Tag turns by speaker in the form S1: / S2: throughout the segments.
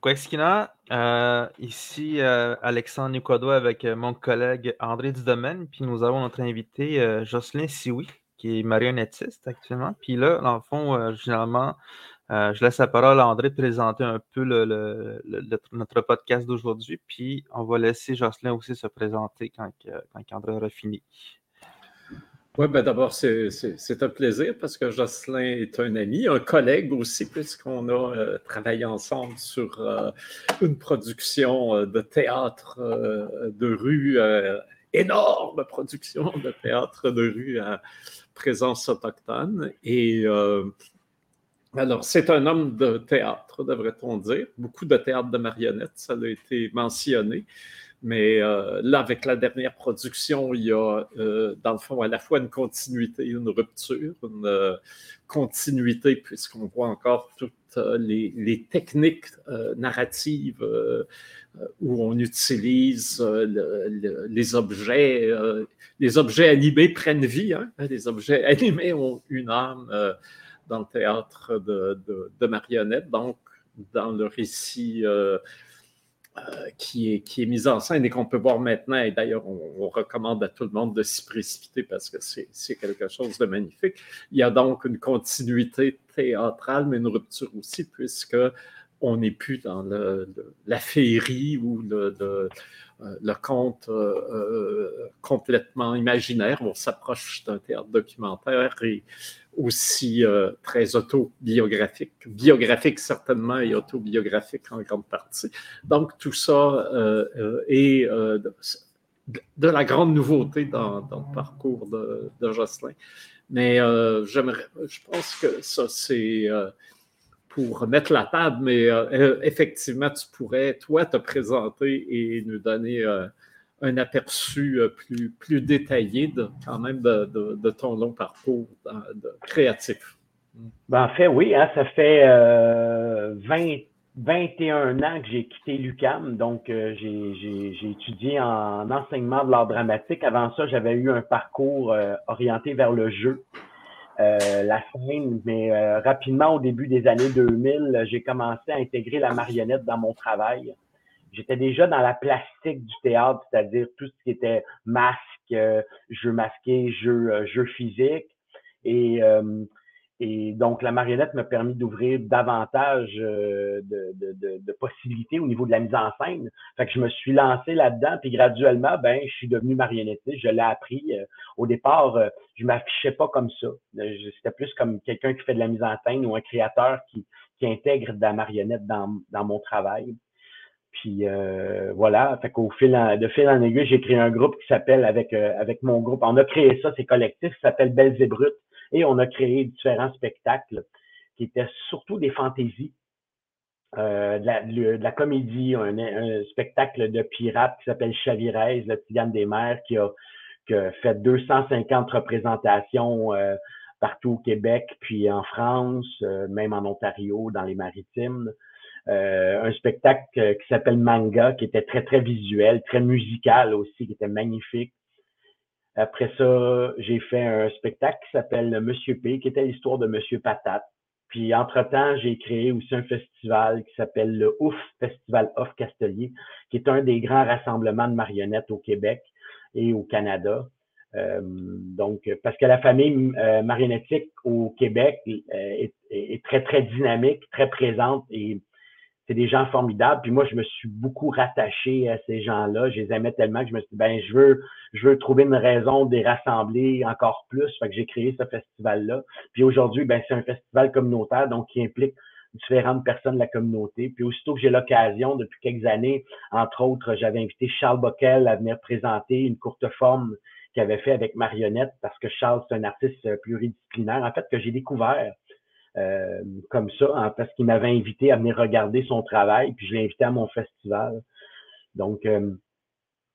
S1: Quaeskina, euh, ici euh, Alexandre Nicodo avec euh, mon collègue André Dudomaine, puis nous avons notre invité euh, Jocelyn Sioui, qui est marionnettiste actuellement. Puis là, dans le fond, généralement, je laisse la parole à André de présenter un peu notre podcast d'aujourd'hui, puis on va laisser Jocelyn aussi se présenter quand, quand André aura fini.
S2: Oui, ben d'abord, c'est un plaisir parce que Jocelyn est un ami, un collègue aussi, puisqu'on a euh, travaillé ensemble sur euh, une production euh, de théâtre de rue, énorme production de théâtre de rue à présence autochtone. Et alors, c'est un homme de théâtre, devrait-on dire. Beaucoup de théâtre de marionnettes, ça a été mentionné. Mais euh, là, avec la dernière production, il y a, euh, dans le fond, à la fois une continuité, une rupture, une euh, continuité, puisqu'on voit encore toutes les, techniques narratives où on utilise le, les objets. les objets animés prennent vie. Hein? Les objets animés ont une âme dans le théâtre de, de marionnettes. Donc, dans le récit euh, qui, est, qui est mise en scène et qu'on peut voir maintenant. Et d'ailleurs, on, recommande à tout le monde de s'y précipiter parce que c'est quelque chose de magnifique. Il y a donc une continuité théâtrale, mais une rupture aussi, puisque on n'est plus dans la féerie ou le, le, conte euh, euh, complètement imaginaire. On s'approche d'un théâtre documentaire et aussi euh, très autobiographique, biographique certainement et autobiographique en grande partie. Donc tout ça est de, la grande nouveauté dans, le parcours de, de Jocelyn. Mais j'aimerais, je pense que ça c'est pour mettre la table, mais euh, effectivement, tu pourrais, toi, te présenter et nous donner euh, un aperçu euh, plus, plus détaillé quand même de, ton long parcours créatif.
S3: Ben, en fait, oui, hein, ça fait 20, 21 ans que j'ai quitté l'UCAM, donc j'ai étudié en enseignement de l'art dramatique. Avant ça, j'avais eu un parcours orienté vers le jeu. Euh, la scène, mais euh, rapidement, au début des années 2000, j'ai commencé à intégrer la marionnette dans mon travail. J'étais déjà dans la plastique du théâtre, c'est-à-dire tout ce qui était masque, euh, jeu masqué, jeu, jeu physique. Et et donc, la marionnette m'a permis d'ouvrir davantage euh, de, de, de, possibilités au niveau de la mise en scène. Fait que je me suis lancé là-dedans, puis graduellement, ben, je suis devenu marionnettiste. Je l'ai appris. Euh, au départ, euh, je m'affichais pas comme ça. C'était plus comme quelqu'un qui fait de la mise en scène ou un créateur qui, qui intègre de la marionnette dans, dans mon travail. Puis voilà, fait qu'au fil de fil en aiguille, j'ai créé un groupe qui s'appelle avec avec mon groupe. On a créé ça, c'est collectif, ça s'appelle Belles et Brutes. Et on a créé différents spectacles qui étaient surtout des fantaisies, euh, de, la, comédie, un, spectacle de pirates qui s'appelle Chavirez, le Tigane des mers, qui a, fait 250 représentations euh, partout au Québec, puis en France, euh, même en Ontario, dans les maritimes. un spectacle qui s'appelle Manga, qui était très, très visuel, très musical aussi, qui était magnifique. Après ça, j'ai fait un spectacle qui s'appelle Monsieur P, qui était l'histoire de Monsieur Patate. Puis, entre-temps, j'ai créé aussi un festival qui s'appelle le OUF, Festival Off Castelier, qui est un des grands rassemblements de marionnettes au Québec et au Canada. Euh, donc, parce que la famille euh, marionnettique au Québec euh, est, est, très, très dynamique, très présente et c'est des gens formidables. Puis moi, je me suis beaucoup rattaché à ces gens-là. Je les aimais tellement que je me suis dit, ben, je veux, je veux trouver une raison de les rassembler encore plus. Fait que j'ai créé ce festival-là. Puis aujourd'hui, ben, c'est un festival communautaire, donc qui implique différentes personnes de la communauté. Puis aussitôt que j'ai l'occasion, depuis quelques années, entre autres, j'avais invité Charles Bockel à venir présenter une courte forme qu'il avait fait avec Marionnette, parce que Charles, c'est un artiste pluridisciplinaire, en fait, que j'ai découvert euh, comme ça, hein, parce qu'il m'avait invité à venir regarder son travail, puis je l'ai invité à mon festival. Donc, euh,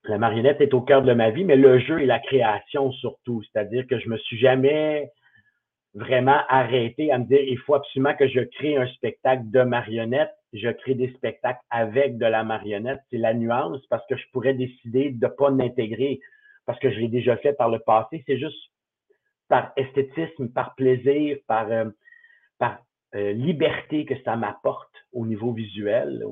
S3: la marionnette est au cœur de ma vie, mais le jeu et la création surtout. C'est-à-dire que je me suis jamais vraiment arrêté à me dire il faut absolument que je crée un spectacle de marionnette. Je crée des spectacles avec de la marionnette. C'est la nuance parce que je pourrais décider de pas l'intégrer parce que je l'ai déjà fait par le passé. C'est juste par esthétisme, par plaisir, par euh, par euh, liberté que ça m'apporte au niveau visuel.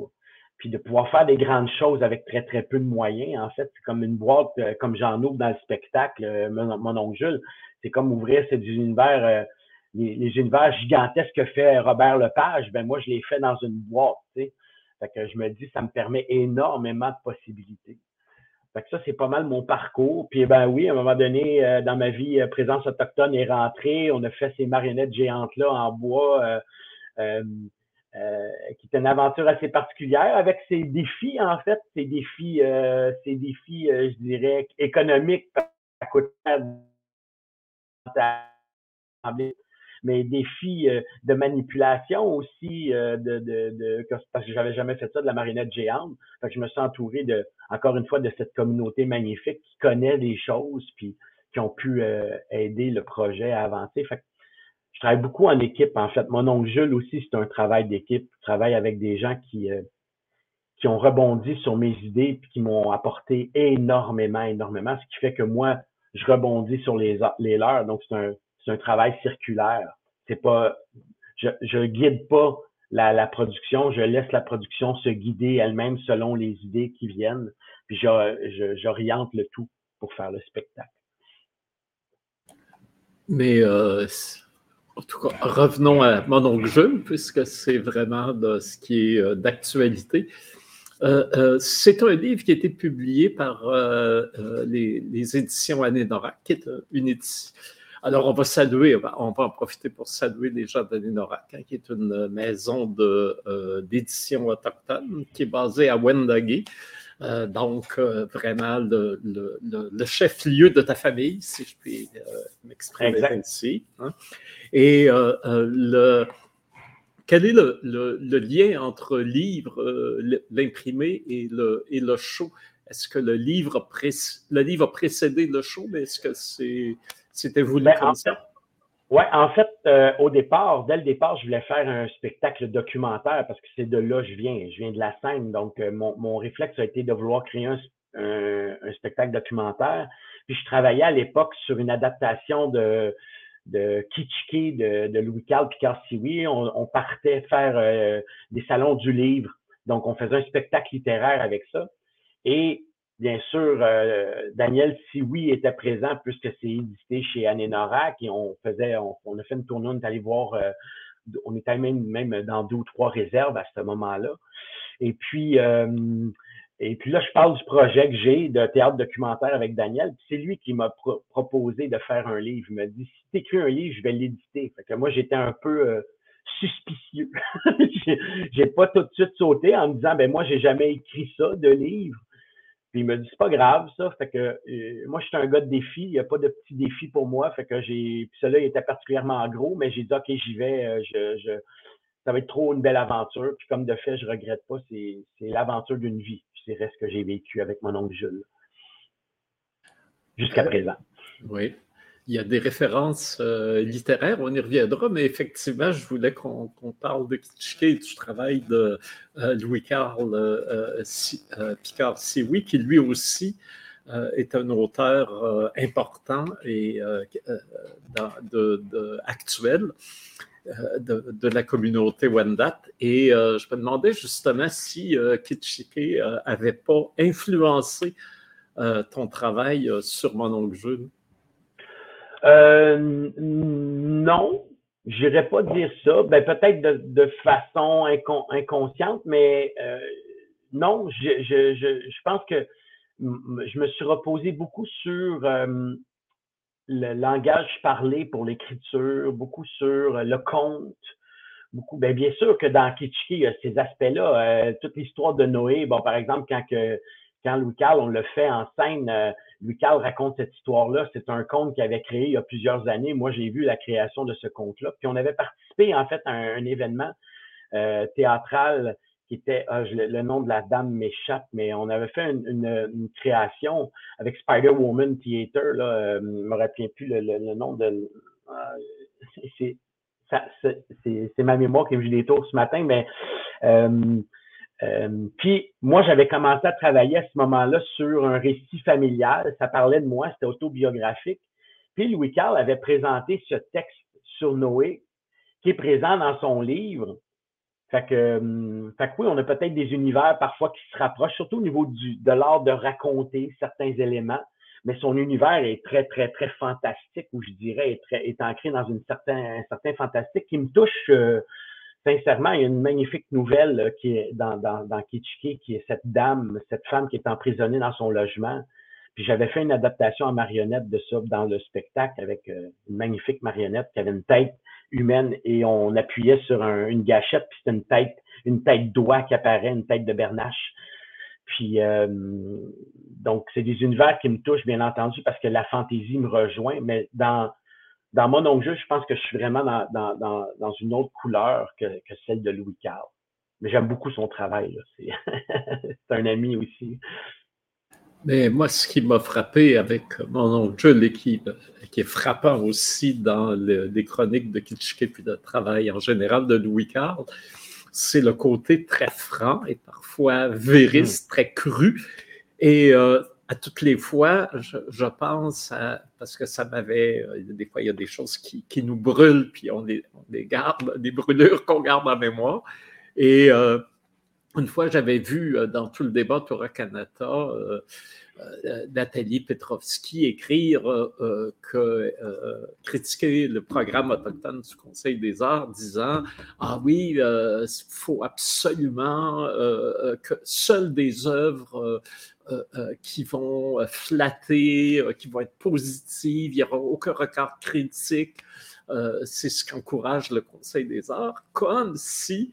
S3: puis de pouvoir faire des grandes choses avec très, très peu de moyens. En fait, c'est comme une boîte, euh, comme j'en ouvre dans le spectacle, euh, mon, oncle Jules. C'est comme ouvrir ces univers, euh, les, univers gigantesques que fait Robert Lepage. Ben moi, je les fais dans une boîte, tu sais. Fait que je me dis, ça me permet énormément de possibilités. Fait que ça, c'est pas mal mon parcours. Puis ben oui, à un moment donné, dans ma vie, présence autochtone est rentrée. On a fait ces marionnettes géantes-là en bois. Euh, qui est une aventure assez particulière avec ses défis, en fait, ses défis, euh, ses défis, euh, je dirais, économiques, mais défis de manipulation aussi, de, de, de, parce que j'avais jamais fait ça de la marionnette géante. Fait que je me suis entouré de, encore une fois, de cette communauté magnifique qui connaît des choses, puis qui ont pu aider le projet à avancer. Fait je travaille beaucoup en équipe, en fait. Mon oncle Jules aussi, c'est un travail d'équipe. Je travaille avec des gens qui, euh, qui ont rebondi sur mes idées et qui m'ont apporté énormément, énormément, ce qui fait que moi, je rebondis sur les, les leurs. Donc, c'est un, c'est un travail circulaire. C'est pas, je, je guide pas la, production, je laisse la production se guider elle-même selon les idées qui viennent, puis j'oriente le tout pour faire le spectacle.
S2: Mais euh, en tout cas, revenons à mon oncle Jules, puisque c'est vraiment de ce qui est euh, d'actualité. Euh, c'est un livre qui a été publié par les, éditions Anénorac, qui est une édition. Alors, on va saluer, on va en profiter pour saluer les gens d'Anénorac, hein, qui est une maison d'édition autochtone qui est basée à Wendake. donc, vraiment le, chef-lieu de ta famille, si je puis m'exprimer ainsi. Hein. Et euh, euh, le, quel est le, lien entre livre, euh, l'imprimé et le, et le show? Est-ce que le livre, a le livre a précédé le show, mais est-ce que c'est, c'était voulu ben, comme ça?
S3: Oui, en fait, au départ, dès le départ, je voulais faire un spectacle documentaire parce que c'est de là que je viens. Je viens de la scène. Donc, mon, mon, réflexe a été de vouloir créer un, un, spectacle documentaire. Puis, je travaillais à l'époque sur une adaptation de, de Kitschke de, de Louis-Carl Picard-Siwi. On, on, partait faire euh, des salons du livre. Donc, on faisait un spectacle littéraire avec ça. Et bien sûr, euh, Daniel Siwi était présent puisque c'est édité chez Anénorac et on faisait, on, a fait une tournée, on est allé voir, euh, on était même, même dans deux ou trois réserves à ce moment-là. Et puis, et puis là, je parle du projet que j'ai de théâtre documentaire avec Daniel. C'est lui qui m'a proposé de faire un livre. Il m'a dit si tu écris un livre, je vais l'éditer. Fait que moi, j'étais un peu euh, suspicieux. j'ai pas tout de suite sauté en me disant ben moi, j'ai jamais écrit ça de livre. Puis il m'a dit c'est pas grave ça. Fait que euh, moi, je suis un gars de défi. Il n'y a pas de petits défis pour moi. Fait que j'ai. Puis celui-là, il était particulièrement gros, mais j'ai dit OK, j'y vais. Euh, je, je, ça va être trop une belle aventure. Puis comme de fait, je regrette pas. C'est l'aventure d'une vie c'est ce que j'ai vécu avec mon oncle Jules jusqu'à présent.
S2: Oui. Il y a des références euh, littéraires, on y reviendra, mais effectivement, je voulais qu'on parle de Kitschke et du travail de euh, Louis-Carl euh, Picard-Sioui, qui lui aussi est un auteur important et actuel. De, la communauté Wendat. Et je me demandais justement si Kitschike n'avait pas influencé ton travail sur mon oncle.
S3: Non, je n'irais pas dire ça. Ben, peut-être de, façon inconsciente, mais non, je, je, pense que je me suis reposé beaucoup sur le langage parlé pour l'écriture, beaucoup sur euh, le conte, beaucoup. Bien, bien sûr que dans Kitschke, il y a ces aspects-là. Euh, toute l'histoire de Noé, bon, par exemple, quand que quand Louis Carl, on le fait en scène, euh, Louis Carl raconte cette histoire-là. C'est un conte qu'il avait créé il y a plusieurs années. Moi, j'ai vu la création de ce conte-là. Puis on avait participé en fait à un, événement théâtral était, ah, le, nom de la dame m'échappe, mais on avait fait une, création avec Spider-Woman Theater, là, euh, je me rappelle plus le, nom de. Euh, c'est ma mémoire qui me joue des tours ce matin, mais euh, puis moi, j'avais commencé à travailler à ce moment-là sur un récit familial. Ça parlait de moi, c'était autobiographique. Puis Louis Carl avait présenté ce texte sur Noé qui est présent dans son livre Fait que, hum, fait que oui, on a peut-être des univers parfois qui se rapprochent, surtout au niveau de l'art de raconter certains éléments, mais son univers est très, très, très fantastique, ou je dirais est, très, est ancré dans un certain fantastique qui me touche euh, sincèrement. Il y a une magnifique nouvelle qui est dans, dans, Kitschke, qui est cette dame, cette femme qui est emprisonnée dans son logement. Puis j'avais fait une adaptation en marionnette de ça dans le spectacle avec euh, une magnifique marionnette qui avait une tête humaine et on appuyait sur une gâchette, puis c'était une tête, une tête d'oie qui apparaît, une tête de bernache. Puis euh, donc, c'est des univers qui me touchent, bien entendu, parce que la fantaisie me rejoint, mais dans, dans mon oncle, je pense que je suis vraiment dans, dans, dans, dans une autre couleur que, que, celle de Louis Carl. Mais j'aime beaucoup son travail. C'est un ami aussi.
S2: Mais moi, ce qui m'a frappé avec mon oncle et qui, qui est frappant aussi dans les chroniques de Kitschke puis de travail en général de Louis Carl, c'est le côté très franc et parfois vériste, mm. très cru. Et euh, à toutes les fois, je, pense, parce que ça m'avait, euh, des fois, il y a des choses qui, nous brûlent, puis on les, garde, des brûlures qu'on garde en mémoire. Et euh, une fois, j'avais vu euh, dans tout le débat Torah Canada euh, Nathalie Petrovski écrire que critiquer le programme autochtone du Conseil des arts, disant ah oui, il faut absolument que seules des œuvres qui vont flatter, qui vont être positives, il n'y aura aucun regard critique. C'est ce qu'encourage le Conseil des arts, comme si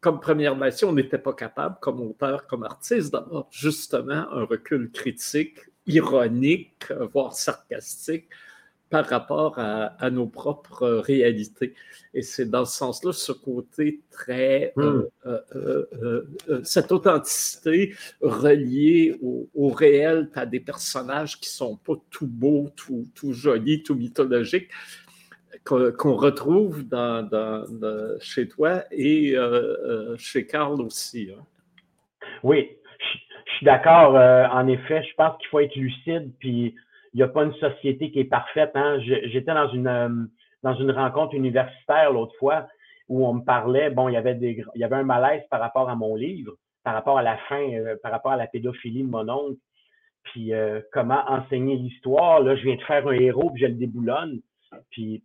S2: comme Première Nation, on n'était pas capable, comme auteur, comme artiste, d'avoir justement un recul critique, ironique, voire sarcastique par rapport à, nos propres réalités. Et c'est dans ce sens-là, ce côté très, euh, hmm. euh, euh, cette authenticité reliée au, réel, à des personnages qui sont pas tout beaux, tout, tout jolis, tout mythologiques, qu'on retrouve dans, chez toi et euh, euh, chez Carl aussi. Hein.
S3: Oui, je, suis d'accord. Euh, en effet, je pense qu'il faut être lucide, puis n'y a pas une société qui est parfaite. Hein. J'étais dans une, dans une rencontre universitaire l'autre fois où on me parlait, bon, il y avait il un malaise par rapport à mon livre, par rapport à la fin, par rapport à la pédophilie de mon oncle, puis comment enseigner l'histoire? Là, je viens de faire un héros, puis je le déboulonne. Puis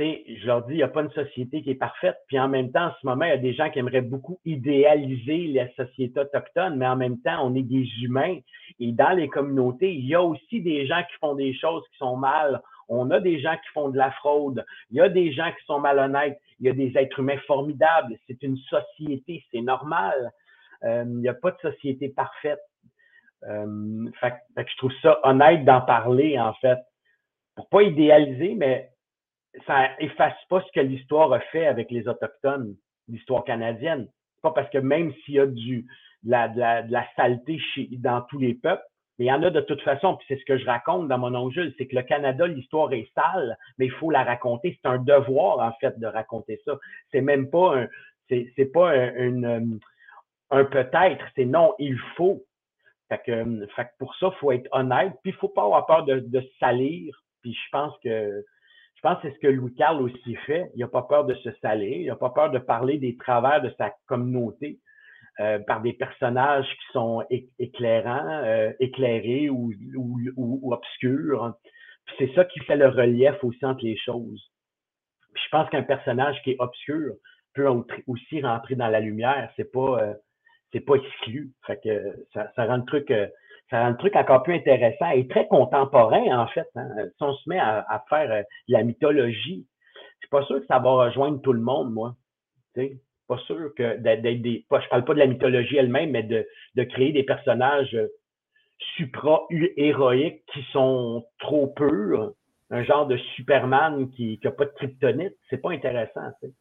S3: je leur dis, il n'y a pas une société qui est parfaite. Puis en même temps, en ce moment, il y a des gens qui aimeraient beaucoup idéaliser la société autochtone, mais en même temps, on est des humains. Et dans les communautés, il y a aussi des gens qui font des choses qui sont mal. On a des gens qui font de la fraude. Il y a des gens qui sont malhonnêtes. Il y a des êtres humains formidables. C'est une société, c'est normal. Euh, il n'y a pas de société parfaite. Euh, fait, que je trouve ça honnête d'en parler, en fait. Pour pas idéaliser, mais ça efface pas ce que l'histoire a fait avec les Autochtones, l'histoire canadienne. Pas parce que même s'il y a du, de, la, saleté dans tous les peuples, mais il y en a de toute façon, puis c'est ce que je raconte dans mon oncle c'est que le Canada, l'histoire est sale, mais il faut la raconter. C'est un devoir, en fait, de raconter ça. C'est même pas un, c'est, pas un, un, peut-être, c'est non, il faut. Fait que, fait que pour ça, il faut être honnête, puis il faut pas avoir peur de, de salir. Puis je pense que je pense que c'est ce que Louis Carl aussi fait. Il n'a pas peur de se saler, il n'a pas peur de parler des travers de sa communauté euh, par des personnages qui sont éclairants, euh, éclairés ou, obscurs. c'est ça qui fait le relief aussi entre les choses. je pense qu'un personnage qui est obscur peut aussi rentrer dans la lumière. C'est pas, euh, c'est pas exclu. Fait que ça rend le truc ça rend le truc encore plus intéressant et très contemporain, en fait. Hein. Si on se met à, faire euh, la mythologie, je suis pas sûr que ça va rejoindre tout le monde, moi. sais, pas sûr que d'être des. Je parle pas de la mythologie elle-même, mais de, créer des personnages euh, supra-héroïques qui sont trop purs. Un genre de Superman qui n'a pas de kryptonite. C'est pas intéressant. sais.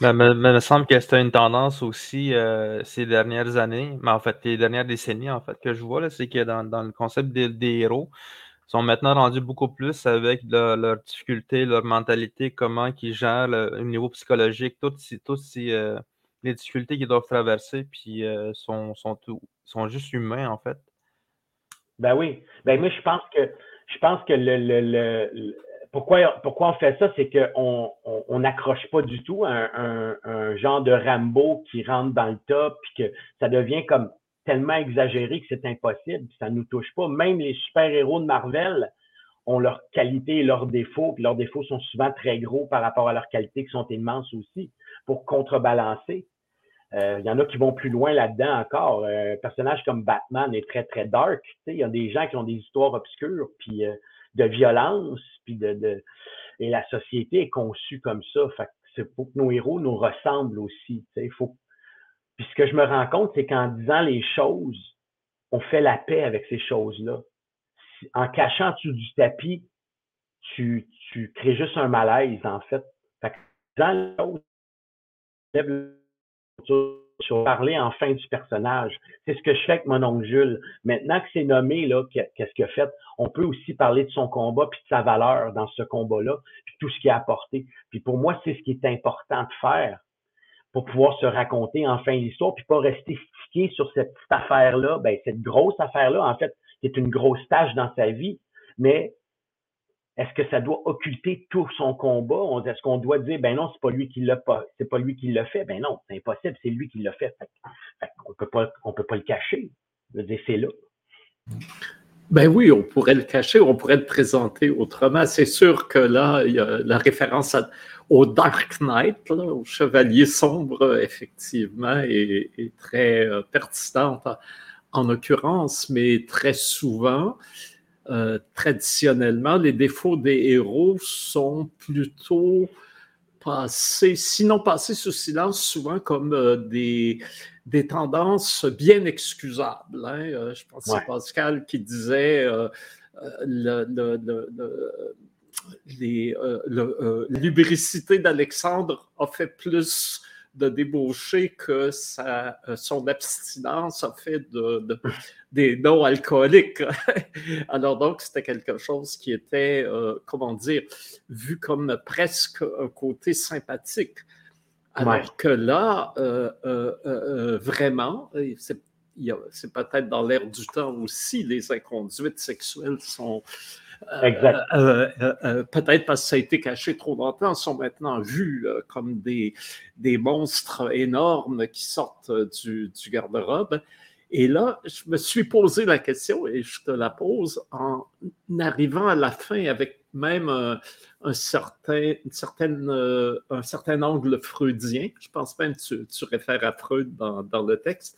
S1: Mais, il me semble que c'était une tendance aussi euh, ces dernières années, mais en fait, les dernières décennies, en fait, que je vois, c'est que dans, dans, le concept des, héros, ils sont maintenant rendus beaucoup plus avec leurs difficultés, leur mentalité, comment ils gèrent le, niveau psychologique, toutes, toutes euh, les difficultés qu'ils doivent traverser, puis euh, sont, sont, tout, sont juste humains, en fait.
S3: Ben oui. Ben moi, je pense que je pense que le, le, le pourquoi, pourquoi on fait ça? C'est qu'on on n'accroche pas du tout un, un, genre de Rambo qui rentre dans le top, puis que ça devient comme tellement exagéré que c'est impossible, ça nous touche pas. Même les super-héros de Marvel ont leurs qualités et leurs défauts, puis leurs défauts sont souvent très gros par rapport à leurs qualités qui sont immenses aussi, pour contrebalancer. Euh, il y en a qui vont plus loin là-dedans encore. Euh, un personnage comme Batman est très, très dark. Il y a des gens qui ont des histoires obscures, puis euh, de violence, puis de, de, Et la société est conçue comme ça. Fait c'est pour que nos héros nous ressemblent aussi. Il faut puis ce que je me rends compte, c'est qu'en disant les choses, on fait la paix avec ces choses-là. En cachant dessous du tapis, tu, tu crées juste un malaise, en fait. fait que dans les parler enfin du personnage. C'est ce que je fais avec mon oncle Jules. Maintenant que c'est nommé, là, qu'est-ce qu'il a fait, on peut aussi parler de son combat puis de sa valeur dans ce combat-là, puis tout ce qu'il a apporté. Puis pour moi, c'est ce qui est important de faire pour pouvoir se raconter enfin l'histoire, puis pas rester stické sur cette petite affaire-là, ben, cette grosse affaire-là, en fait, qui est une grosse tâche dans sa vie, mais est-ce que ça doit occulter tout son combat? Est-ce qu'on doit dire, ben non, c'est pas lui qui l'a pas, c'est pas lui qui l'a fait? Ben non, c'est impossible, c'est lui qui l'a fait. on peut pas, on peut pas le cacher. Je veux c'est là.
S2: Ben oui, on pourrait le cacher, on pourrait le présenter autrement. C'est sûr que là, il y a la référence au Dark Knight, au Chevalier sombre, effectivement, est, très euh, pertinente en, l'occurrence, mais très souvent, euh, traditionnellement, les défauts des héros sont plutôt passés, sinon passés sous silence, souvent comme euh, des, des tendances bien excusables. Hein. Euh, je pense que c'est Pascal qui disait le, lubricité d'Alexandre a fait plus de débaucher que sa, son abstinence a fait de, des non-alcooliques. Alors donc, c'était quelque chose qui était, comment dire, vu comme presque un côté sympathique. Alors que là, euh, euh, euh, vraiment, c'est peut-être dans l'air du temps aussi, les inconduites sexuelles sont. Peut-être parce que ça a été caché trop longtemps, sont maintenant vues comme des, des monstres énormes qui sortent du, du garde-robe. Et là, je me suis posé la question et je te la pose en arrivant à la fin avec même un, certain, une certaine, euh, un certain angle freudien. Je pense même que tu, réfères à Freud dans, dans le texte.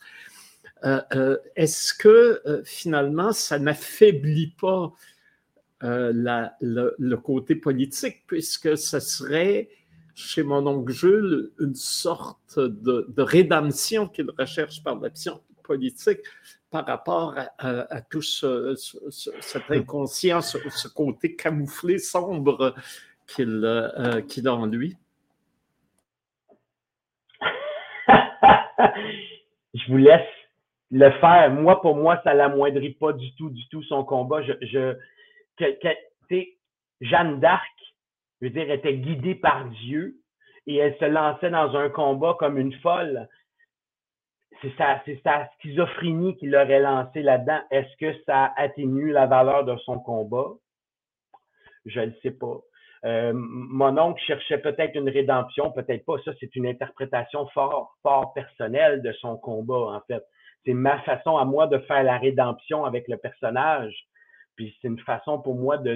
S2: Euh, euh, est-ce que finalement, ça n'affaiblit pas la, le, côté politique, puisque ce serait chez mon oncle Jules une sorte de, de rédemption qu'il recherche par l'action politique par rapport à, tout ce, cet inconscient, ce, côté camouflé, sombre qu'il euh, a en lui?
S3: je vous laisse le faire. Moi, pour moi, ça l'amoindrit pas du tout, du tout son combat. Je Jeanne d'Arc, je veux dire, était guidée par Dieu et elle se lançait dans un combat comme une folle c'est sa, sa, schizophrénie qui l'aurait lancé là-dedans. Est-ce que ça atténue la valeur de son combat? Je ne sais pas. Euh, mon oncle cherchait peut-être une rédemption, peut-être pas. Ça, c'est une interprétation fort, fort personnelle de son combat, en fait. C'est ma façon à moi de faire la rédemption avec le personnage. Puis c'est une façon pour moi de,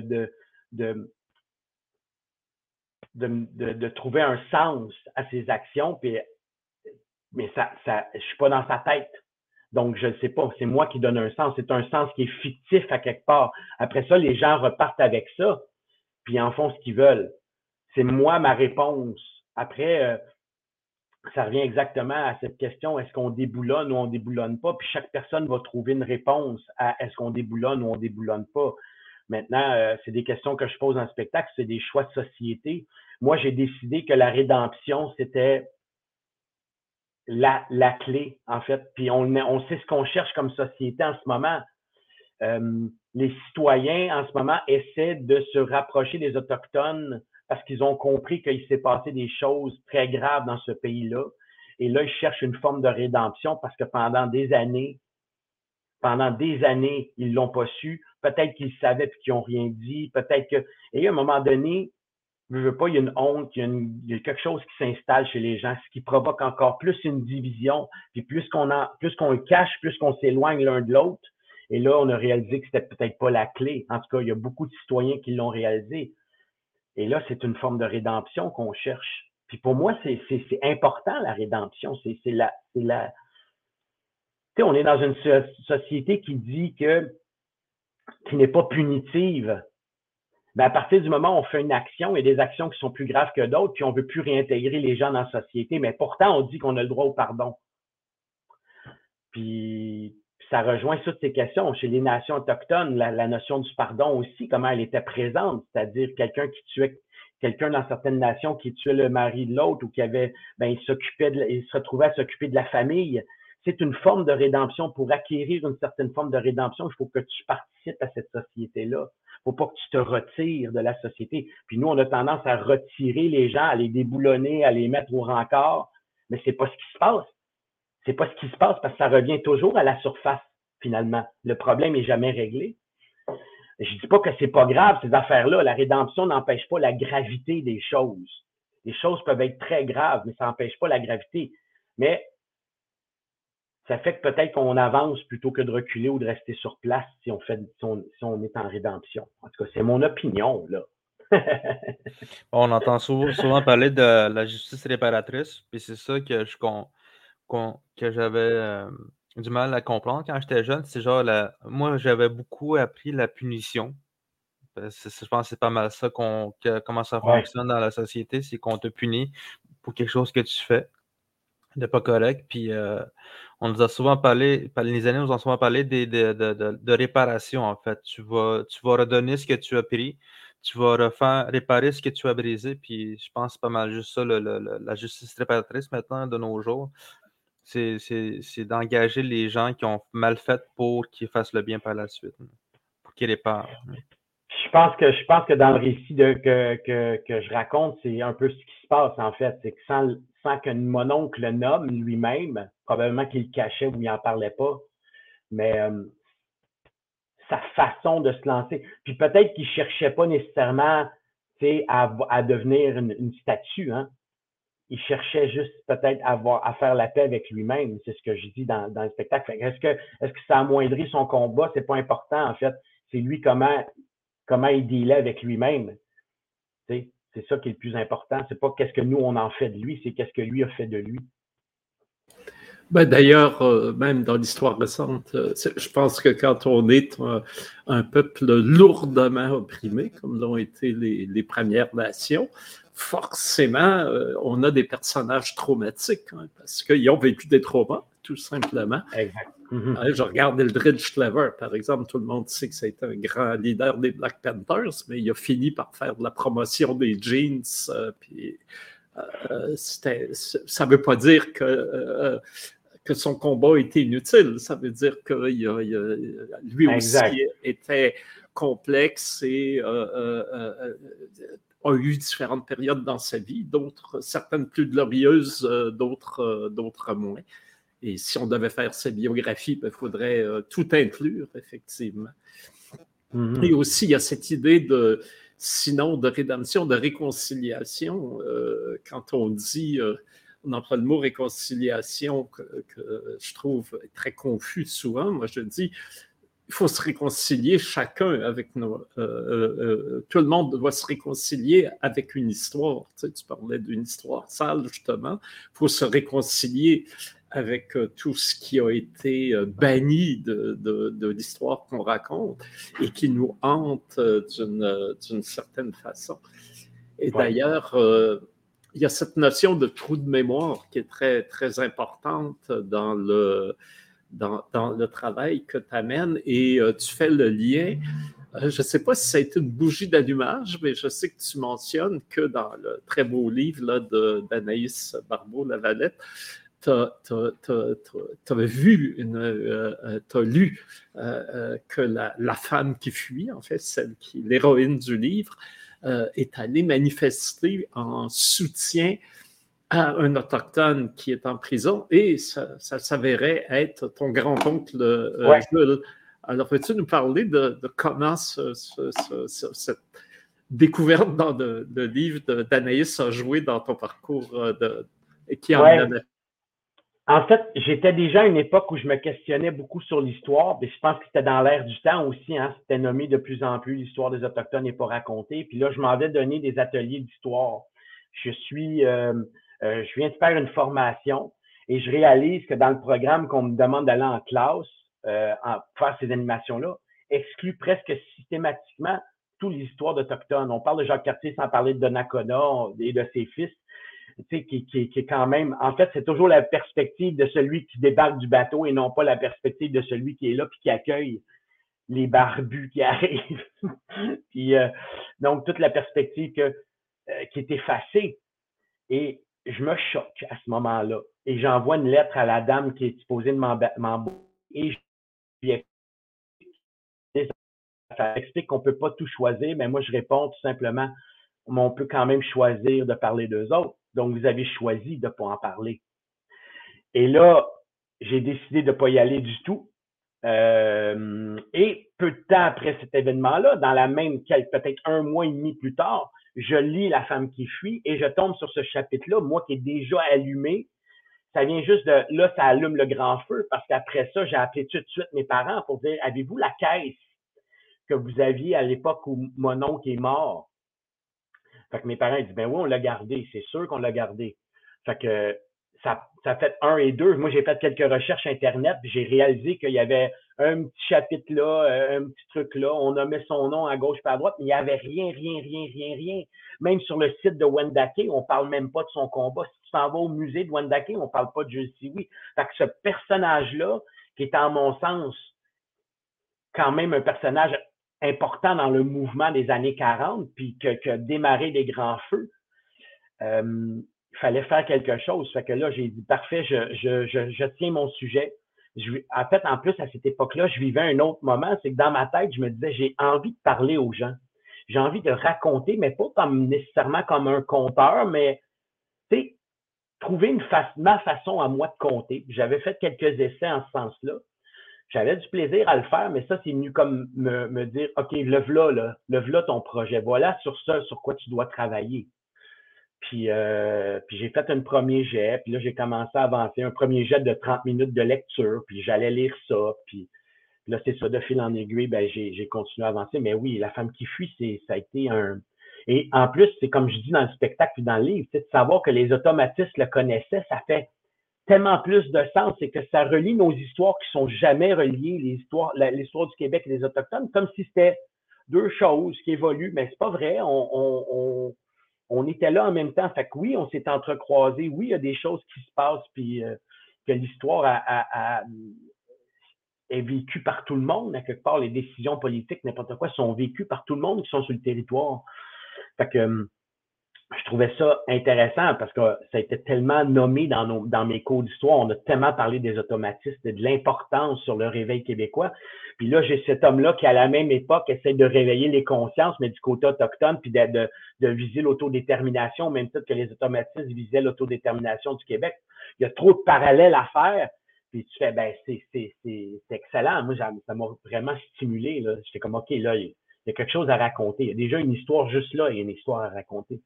S3: de, de, trouver un sens à ses actions. Puis mais ça, ça, je suis pas dans sa tête. Donc, je ne sais pas. C'est moi qui donne un sens. C'est un sens qui est fictif à quelque part. Après ça, les gens repartent avec ça, puis en font ce qu'ils veulent. C'est moi ma réponse. Après, euh, ça revient exactement à cette question est-ce qu'on déboulonne ou on déboulonne pas? Puis chaque personne va trouver une réponse à est-ce qu'on déboulonne ou on déboulonne pas? Maintenant, euh, c'est des questions que je pose en spectacle, c'est des choix de société. Moi, j'ai décidé que la rédemption, c'était la, la clé, en fait. Puis on, on sait ce qu'on cherche comme société en ce moment. Euh, les citoyens, en ce moment, essaient de se rapprocher des Autochtones parce qu'ils ont compris qu'il s'est passé des choses très graves dans ce pays-là. Et là, ils cherchent une forme de rédemption parce que pendant des années, pendant des années, ils l'ont pas su. Peut-être qu'ils savaient et qu'ils ont rien dit. Peut-être que. Et à un moment donné, je veux pas, il y a une honte, il y a, quelque chose qui s'installe chez les gens, ce qui provoque encore plus une division. Puis plus qu'on en, plus qu'on cache, plus qu'on s'éloigne l'un de l'autre. Et là, on a réalisé que c'était peut-être pas la clé. En tout cas, il y a beaucoup de citoyens qui l'ont réalisé. Et là, c'est une forme de rédemption qu'on cherche. Puis pour moi, c'est important, la rédemption. C'est la. Tu sais, on est dans une société qui dit que qui n'est pas punitive. Mais à partir du moment où on fait une action, il y a des actions qui sont plus graves que d'autres, puis on veut plus réintégrer les gens dans la société. Mais pourtant, on dit qu'on a le droit au pardon. Puis ça rejoint toutes ces questions. Chez les nations autochtones, la, notion du pardon aussi, comment elle était présente, c'est-à-dire quelqu'un qui tuait quelqu'un dans certaines nations qui tuait le mari de l'autre ou qui avait, ben, il s'occupait, il se retrouvait à s'occuper de la famille. C'est une forme de rédemption. Pour acquérir une certaine forme de rédemption, il faut que tu participes à cette société-là. Il faut pas que tu te retires de la société. Puis nous, on a tendance à retirer les gens, à les déboulonner, à les mettre au rencard, mais c'est pas ce qui se passe c'est pas ce qui se passe parce que ça revient toujours à la surface, finalement. Le problème est jamais réglé. Je dis pas que c'est pas grave, ces affaires-là. La rédemption n'empêche pas la gravité des choses. Les choses peuvent être très graves, mais ça n'empêche pas la gravité. Mais ça fait que peut-être qu'on avance plutôt que de reculer ou de rester sur place si on fait si on, est en rédemption. En tout cas, c'est mon opinion, là.
S1: on entend souvent, parler de la justice réparatrice, puis c'est ça que je, que j'avais euh, du mal à comprendre quand j'étais jeune, c'est genre, la... moi, j'avais beaucoup appris la punition. je pense que c'est pas mal ça qu'on, comment ça fonctionne dans la société, c'est qu'on te punit pour quelque chose que tu fais de pas correct. Puis euh, on nous a souvent parlé, les années nous ont souvent parlé de, de, réparation, en fait. Tu vas, tu vas redonner ce que tu as pris, tu vas refaire, réparer ce que tu as brisé. Puis je pense que c'est pas mal juste ça, la justice réparatrice maintenant de nos jours c'est d'engager les gens qui ont mal fait pour qu'ils fassent le bien par la suite, pour qu'ils réparent.
S3: Je pense que je pense que dans le récit que, que, que je raconte, c'est un peu ce qui se passe en fait. C'est que sans, sans que mon oncle le nomme lui-même, probablement qu'il le cachait ou il n'en parlait pas, mais euh, sa façon de se lancer. Puis peut-être qu'il ne cherchait pas nécessairement à, à devenir une, une statue. Hein? Il cherchait juste peut-être à, à faire la paix avec lui-même. C'est ce que je dis dans, dans le spectacle. Est-ce que, est-ce que ça amoindrit son combat? C'est pas important, en fait. C'est lui comment, comment il dealait avec lui-même. C'est ça qui est le plus important. C'est pas qu'est-ce que nous, on en fait de lui, c'est qu'est-ce que lui a fait de lui.
S2: Ben, D'ailleurs, euh, même dans l'histoire récente, euh, je pense que quand on est un, peuple lourdement opprimé, comme l'ont été les, Premières Nations, forcément, euh, on a des personnages traumatiques hein, parce qu'ils ont vécu des traumas, tout simplement. Exact. Mhm. Je regarde Eldridge Clever, par exemple. Tout le monde sait que c'est un grand leader des Black Panthers, mais il a fini par faire de la promotion des jeans. Euh, puis, euh, ça ne veut pas dire que, que son combat était inutile. Ça veut dire que lui aussi était complexe et a eu différentes périodes dans sa vie, d'autres, certaines plus glorieuses, euh, d'autres, euh, d'autres moins. Et si on devait faire sa biographie, il ben, faudrait euh, tout inclure, effectivement. Mm-hmm. Et aussi, il y a cette idée de, sinon, de rédemption, de réconciliation. quand on dit, on emploie le mot réconciliation que, que, je trouve très confus souvent, moi je dis, il faut se réconcilier chacun avec nos. Euh, euh, euh, tout le monde doit se réconcilier avec une histoire. Tu, sais, tu parlais d'une histoire sale, justement. Il faut se réconcilier avec tout ce qui a été banni de, de, l'histoire qu'on raconte et qui nous hante d'une certaine façon. Et d'ailleurs, il y a cette notion de trou de mémoire qui est très, très importante dans le dans, le travail que tu amènes et euh, tu fais le lien. Euh, je ne sais pas si ça a été une bougie d'allumage, mais je sais que tu mentionnes que dans le très beau livre d'Anaïs Barbeau-Lavalette, tu as, vu, euh, tu as lu que la, femme qui fuit, en fait, celle qui, l'héroïne du livre, est allée manifester en soutien à un autochtone qui est en prison et ça, s'avérait être ton grand-oncle euh, Jules. Alors, peux-tu nous parler de, comment cette découverte dans le, livre d'Anaïs a joué dans ton parcours euh, de, qui en
S3: En fait, j'étais déjà à une époque où je me questionnais beaucoup sur l'histoire, mais je pense que c'était dans l'air du temps aussi. Hein, c'était nommé de plus en plus l'histoire des Autochtones n'est pas racontée. Puis là, je m'en vais donner des ateliers d'histoire. Je suis euh, euh, je viens de faire une formation et je réalise que dans le programme qu'on me demande d'aller en classe, euh, en, faire ces animations-là, exclut presque systématiquement toute l'histoire d'Autochtones. On parle de Jacques Cartier sans parler de Donnacona et de ses fils, tu sais, qui, qui, qui est quand même, en fait, c'est toujours la perspective de celui qui débarque du bateau et non pas la perspective de celui qui est là puis qui accueille les barbus qui arrivent. puis, euh, donc, toute la perspective que, euh, qui est effacée. Et je me choque à ce moment-là. Et j'envoie une lettre à la dame qui est supposée de m'embaucher. Et je lui ça explique qu'on ne peut pas tout choisir, mais moi, je réponds tout simplement, mais on peut quand même choisir de parler d'eux autres. Donc, vous avez choisi de ne pas en parler. Et là, j'ai décidé de ne pas y aller du tout. Euh, et peu de temps après cet événement-là, dans la même, peut-être un mois et demi plus tard, je lis La femme qui fuit et je tombe sur ce chapitre-là, moi qui est déjà allumé. Ça vient juste de là, ça allume le grand feu parce qu'après ça, j'ai appelé tout de suite mes parents pour dire Avez-vous la caisse que vous aviez à l'époque où mon oncle est mort? Fait que mes parents disent Ben oui, on l'a gardé, c'est sûr qu'on l'a gardé. Fait que ça, ça fait un et deux. Moi, j'ai fait quelques recherches Internet, j'ai réalisé qu'il y avait un petit chapitre là, euh, un petit truc là, on nommait son nom à gauche et à droite, mais il n'y avait rien, rien, rien, rien, rien. Même sur le site de Wendake, on parle même pas de son combat. Si tu t'en vas au musée de Wendake, on parle pas de Jules Sioui. Fait que ce personnage-là, qui est en mon sens quand même un personnage important dans le mouvement des années 40, puis qui a démarré des grands feux, euh, il fallait faire quelque chose. Fait que là, j'ai dit, parfait, je, je, je tiens mon sujet en fait, en plus, à cette époque-là, je vivais un autre moment. C'est que dans ma tête, je me disais, j'ai envie de parler aux gens. J'ai envie de raconter, mais pas comme nécessairement comme un conteur, mais tu sais, trouver une ma façon à moi de compter. J'avais fait quelques essais en ce sens-là. J'avais du plaisir à le faire, mais ça, c'est venu comme me, dire, OK, lève-là, là, lève-là ton projet. Voilà sur ça, sur quoi tu dois travailler. Puis, euh, puis j'ai fait un premier jet, puis là, j'ai commencé à avancer un premier jet de 30 minutes de lecture, puis j'allais lire ça, puis là, c'est ça, de fil en aiguille, ben, j'ai continué à avancer. Mais oui, La femme qui fuit, c'est ça a été un... Et en plus, c'est comme je dis dans le spectacle puis dans le livre, c'est de savoir que les automatistes le connaissaient, ça fait tellement plus de sens, c'est que ça relie nos histoires qui sont jamais reliées, les histoires, l'histoire du Québec et des Autochtones, comme si c'était deux choses qui évoluent, mais c'est pas vrai. On, on était là en même temps. Fait que oui, on s'est entrecroisés. Oui, il y a des choses qui se passent, puis euh, que l'histoire est vécue par tout le monde. À quelque part, les décisions politiques, n'importe quoi, sont vécues par tout le monde qui sont sur le territoire. Fait que hum, je trouvais ça intéressant parce que ça a été tellement nommé dans, nos, dans mes cours d'histoire. On a tellement parlé des automatistes et de l'importance sur le réveil québécois. Puis là, j'ai cet homme-là qui, à la même époque, essaie de réveiller les consciences, mais du côté autochtone, puis de, de, de viser l'autodétermination, même titre que les automatistes visaient l'autodétermination du Québec. Il y a trop de parallèles à faire. Puis tu fais, ben, c'est excellent. Moi, ça m'a vraiment stimulé. J'étais comme, OK, là, il y a quelque chose à raconter. Il y a déjà une histoire juste là, a une histoire à raconter.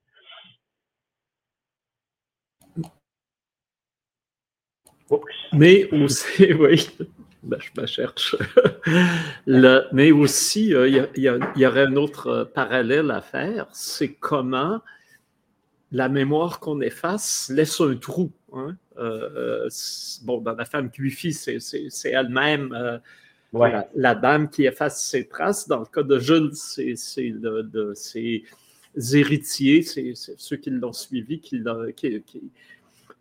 S2: Mais aussi, oui, ben, je me cherche. mais aussi, euh, il y, aurait un autre euh, parallèle à faire, c'est comment la mémoire qu'on efface laisse un trou. Hein. Euh, bon, dans la femme qui c'est elle-même la, dame qui efface ses traces. Dans le cas de Jules, c'est ses héritiers, c'est ceux qui l'ont suivi, qui, qui, qui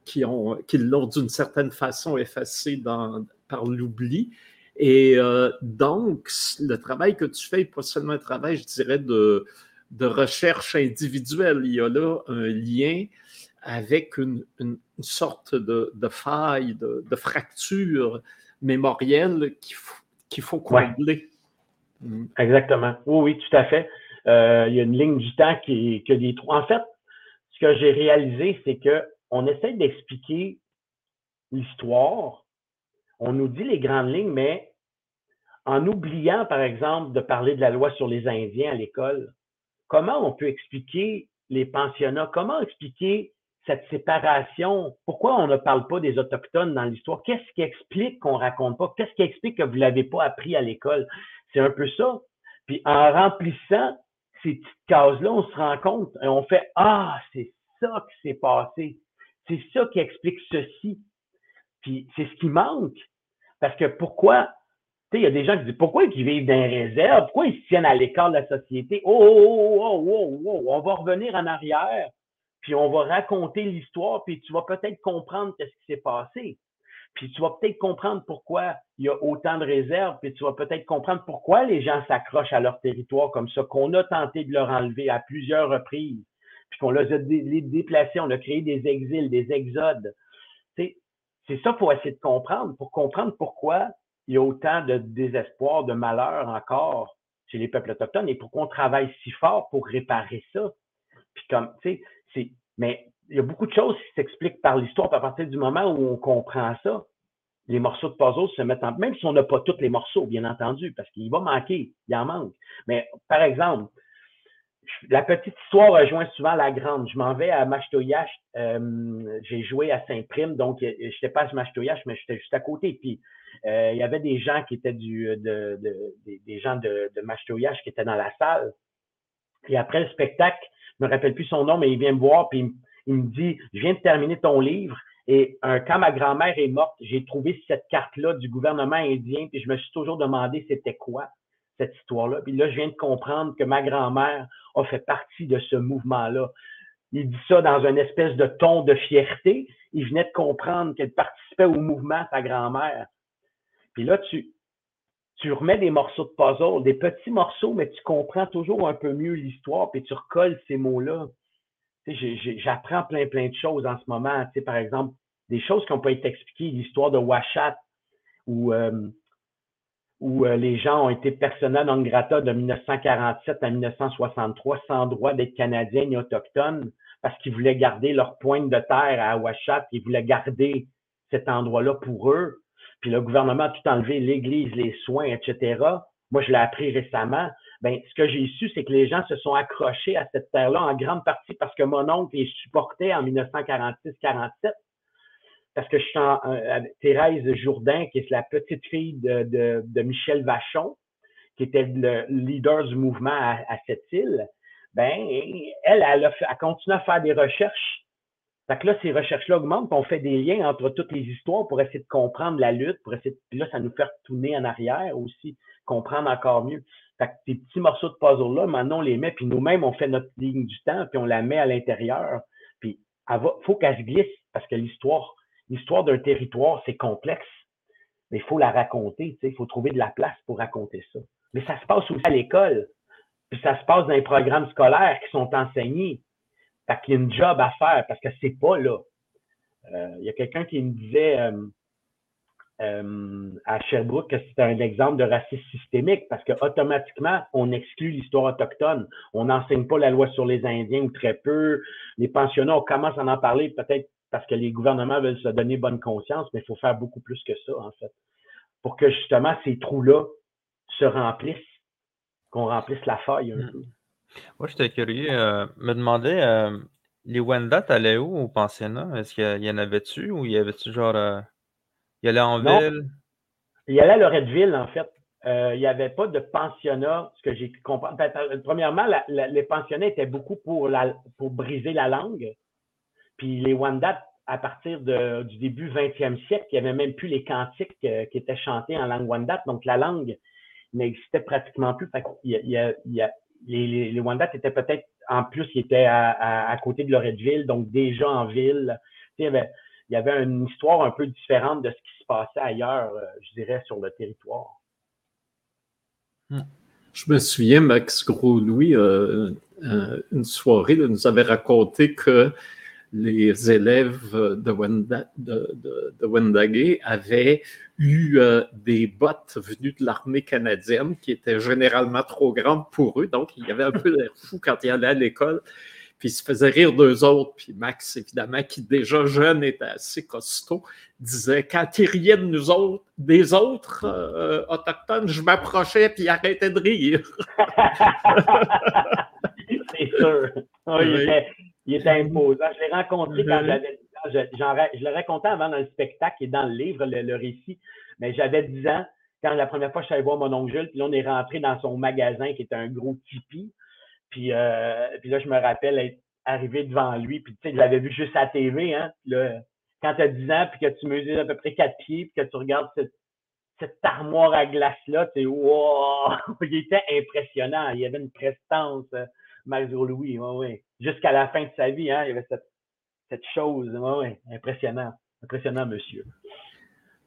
S2: qui, ont, qui l'ont d'une certaine façon effacé dans, par l'oubli. Et euh, donc, le travail que tu fais n'est pas seulement un travail, je dirais, de, de recherche individuelle. Il y a là un lien avec une, une, sorte de, de, faille, de, de fracture mémorielle qu'il faut combler.
S3: Mm. Exactement. Oui, oui, tout à fait. Euh, il y a une ligne du temps qui, a des trous. En fait, ce que j'ai réalisé, c'est que on essaie d'expliquer l'histoire, on nous dit les grandes lignes, mais en oubliant, par exemple, de parler de la loi sur les Indiens à l'école, comment on peut expliquer les pensionnats? Comment expliquer cette séparation? Pourquoi on ne parle pas des Autochtones dans l'histoire? Qu'est-ce qui explique qu'on raconte pas? Qu'est-ce qui explique que vous l'avez pas appris à l'école? C'est un peu ça. Puis en remplissant ces petites cases-là, on se rend compte et on fait Ah, c'est ça qui s'est passé. C'est ça qui explique ceci. Puis c'est ce qui manque. Parce que pourquoi, tu sais, il y a des gens qui disent pourquoi ils vivent dans les réserves? Pourquoi ils se tiennent à l'écart de la société? Oh, oh, oh, oh, oh, on va revenir en arrière, puis on va raconter l'histoire, puis tu vas peut-être comprendre ce qui s'est passé. Puis tu vas peut-être comprendre pourquoi il y a autant de réserves, puis tu vas peut-être comprendre pourquoi les gens s'accrochent à leur territoire comme ça, qu'on a tenté de leur enlever à plusieurs reprises, puis qu'on les a déplacés, on a créé des exils, des exodes. C'est ça qu'il faut essayer de comprendre, pour comprendre pourquoi il y a autant de désespoir, de malheur encore chez les peuples autochtones et pourquoi on travaille si fort pour réparer ça. Puis comme, tu sais, mais il y a beaucoup de choses qui s'expliquent par l'histoire. À partir du moment où on comprend ça, les morceaux de puzzle se mettent en... Même si on n'a pas tous les morceaux, bien entendu, parce qu'il va manquer, il en manque. Mais par exemple, la petite histoire rejoint souvent la grande. Je m'en vais à Machtoyash. Euh, j'ai joué à Saint-Prime, donc je n'étais pas à Machtoyash, mais j'étais juste à côté. Puis euh, il y avait des gens qui étaient du, de, des, gens de, de qui étaient dans la salle. Et après le spectacle, je me rappelle plus son nom, mais il vient me voir, puis il me dit, je viens de terminer ton livre. Et quand ma grand-mère est morte, j'ai trouvé cette carte-là du gouvernement indien, puis je me suis toujours demandé c'était quoi cette histoire-là. Puis là, je viens de comprendre que ma grand-mère a fait partie de ce mouvement-là. Il dit ça dans une espèce de ton de fierté. Il venait de comprendre qu'elle participait au mouvement, sa grand-mère. Puis là, tu, tu remets des morceaux de puzzle, des petits morceaux, mais tu comprends toujours un peu mieux l'histoire, puis tu recolles ces mots-là j'apprends plein, plein de choses en ce moment. Tu par exemple, des choses qui n'ont pas été expliquées, l'histoire de Washat, où, euh, où euh, les gens ont été personnels non grata de 1947 à 1963 sans droit d'être canadiens ni autochtones parce qu'ils voulaient garder leur pointe de terre à Washat, ils voulaient garder cet endroit-là pour eux. Puis le gouvernement a tout enlevé, l'Église, les soins, etc. Moi, je l'ai appris récemment ben, ce que j'ai su, c'est que les gens se sont accrochés à cette terre-là en grande partie parce que mon oncle les supportait en 1946-47. Parce que je suis Thérèse Jourdain, qui est la petite fille de, Michel Vachon, qui était le leader du mouvement à, cette île. Ben, elle, elle a, continué à faire des recherches. Là, ces recherches-là augmentent, puis on fait des liens entre toutes les histoires pour essayer de comprendre la lutte, pour essayer de, puis là, ça nous fait retourner en arrière aussi, comprendre encore mieux. Ces petits morceaux de puzzle-là, maintenant, on les met, puis nous-mêmes, on fait notre ligne du temps, puis on la met à l'intérieur. Puis, il faut qu'elle se glisse, parce que l'histoire, l'histoire d'un territoire, c'est complexe. Mais il faut la raconter, il faut trouver de la place pour raconter ça. Mais ça se passe aussi à l'école. Puis ça se passe dans les programmes scolaires qui sont enseignés. Fait qu'il y a une job à faire, parce que c'est pas là. Euh, il y a quelqu'un qui me disait, euh, euh, à Sherbrooke que c'est un exemple de racisme systémique parce qu'automatiquement, on exclut l'histoire autochtone. On n'enseigne pas la loi sur les Indiens ou très peu. Les pensionnats, on commence à en parler peut-être parce que les gouvernements veulent se donner bonne conscience, mais il faut faire beaucoup plus que ça, en fait, pour que justement ces trous-là se remplissent, qu'on remplisse la faille un hmm. peu.
S1: Moi, j'étais curieux. Euh, me demandais, euh, les Wendat allaient où au pensionnat? Est-ce qu'il y en avait-tu ou il y avait-tu genre il allait en ville?
S3: Il allait à Loretteville, en fait. Euh, il n'y avait pas de pensionnat, ce que j'ai compris. Ben, euh, premièrement, les pensionnats étaient beaucoup pour, la, pour briser la langue. Puis les Wendat, à partir du début 20e siècle, il n'y avait même plus les cantiques euh, qui étaient chantés en langue Wendat. Donc la langue n'existait pratiquement plus. a, les, les, étaient peut-être, en plus, ils étaient à, côté de Loretteville, donc déjà en ville. Il y avait, une histoire un peu différente de ce qui se passait ailleurs, euh, je dirais, sur le territoire.
S2: Hmm. Je me souviens, Max Gros-Louis, euh, une soirée, nous avait raconté que les élèves de, Wenda, de, avaient eu des bottes venues de l'armée canadienne qui étaient généralement trop grandes pour eux. Donc, il y avait un peu l'air fou quand ils allaient à l'école. Puis il se faisait rire d'eux autres. Puis Max, évidemment, qui déjà jeune était assez costaud, disait quand il riait de nous autres, des autres euh, autochtones, je m'approchais puis il arrêtait de rire.
S3: C'est sûr. il, était, imposant. Je l'ai rencontré quand j'avais je, je l'ai raconté avant dans le spectacle et dans le livre, le, récit, mais j'avais 10 ans quand la première fois je suis allé voir mon oncle Jules, puis là, on est rentré dans son magasin qui était un gros tipi. Puis, euh, puis là, je me rappelle être arrivé devant lui, puis tu sais, je l'avais vu juste à la TV, hein. là, quand tu as 10 ans, puis que tu mesures à peu près 4 pieds, puis que tu regardes cette, cette armoire à glace-là, tu sais, wow! Il était impressionnant. Il avait une prestance, euh, Max Louis. Jusqu'à la fin de sa vie, hein, il y avait cette, chose, impressionnant. Impressionnant, monsieur.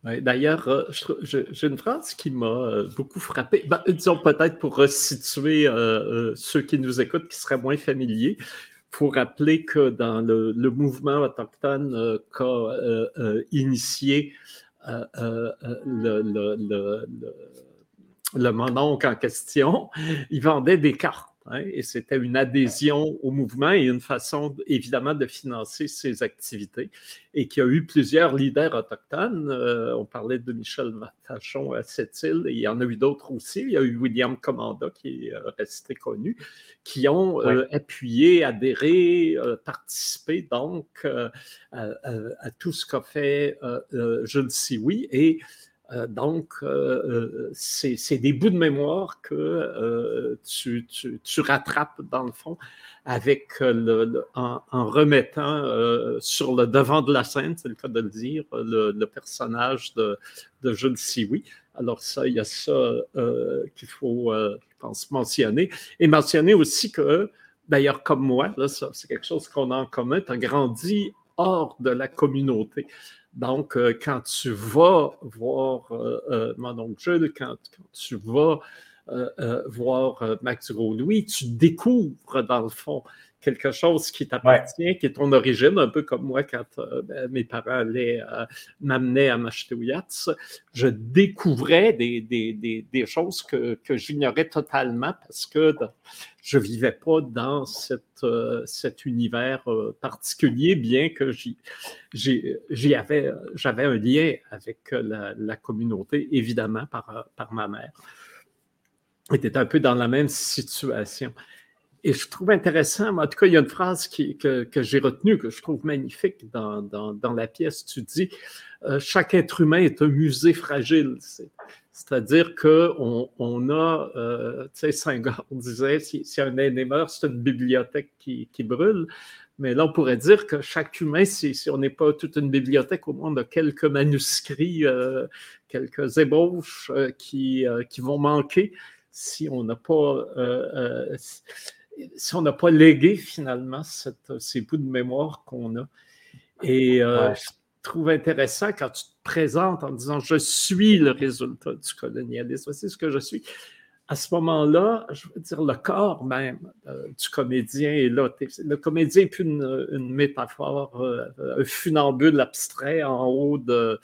S2: D'ailleurs, euh, j'ai une phrase qui m'a euh, beaucoup frappé. Ben, disons peut-être pour resituer euh, ceux qui nous écoutent qui seraient moins familiers, il faut rappeler que dans le, mouvement autochtone qu'a initié le, le, en question, il vendait des cartes Hein, et c'était une adhésion au mouvement et une façon, évidemment, de financer ses activités. Et qui a eu plusieurs leaders autochtones. Euh, on parlait de Michel Vachon à Sept-Îles, et il y en a eu d'autres aussi. Il y a eu William Commanda, qui est euh, resté connu, qui ont euh, appuyé, adhéré, participé donc à, tout ce qu'a fait Jules Sioui. Et donc, euh, euh, c'est des bouts de mémoire que tu, rattrapes dans le fond avec en, remettant sur le devant de la scène, c'est le cas de le dire, le, personnage de, de Jules Sioui. Alors ça, il y a ça qu'il faut, je pense, mentionner. Et mentionner aussi que, d'ailleurs, comme moi, c'est quelque chose qu'on a en commun, tu as grandi hors de la communauté. Donc, euh, quand tu vas voir euh, euh, mon oncle Jules, quand, tu vas voir Max Gros-Louis, tu découvres, dans le fond, quelque chose qui t'appartient, qui est ton origine, un peu comme moi quand ben, mes parents m'amenaient à Machtouillats. Je découvrais des, des, des, choses que, que j'ignorais totalement parce que je ne vivais pas dans cette, cet univers particulier, bien que j'y avais, j'avais un lien avec la, communauté, évidemment, par, par ma mère. était un peu dans la même situation. Et je trouve intéressant, en tout cas, il y a une phrase que, j'ai retenue, que je trouve magnifique dans, dans, la pièce. Tu dis euh, Chaque être humain est un musée fragile. C'est-à-dire qu'on on a, euh, tu sais, Senghor disait si, si un aîné meurt, c'est une bibliothèque qui, qui brûle. Mais là, on pourrait dire que chaque humain, si, si on n'est pas toute une bibliothèque, au moins on a quelques manuscrits, euh, quelques ébauches euh, qui, qui vont manquer si on n'a pas si on n'a pas légué finalement ces bouts de mémoire qu'on a. Et euh, je trouve intéressant quand tu te présentes en disant je suis le résultat du colonialisme, c'est ce que je suis. À ce moment-là, je veux dire, le corps même euh, du comédien est là. Le comédien n'est plus une, métaphore, euh, un funambule abstrait en haut de,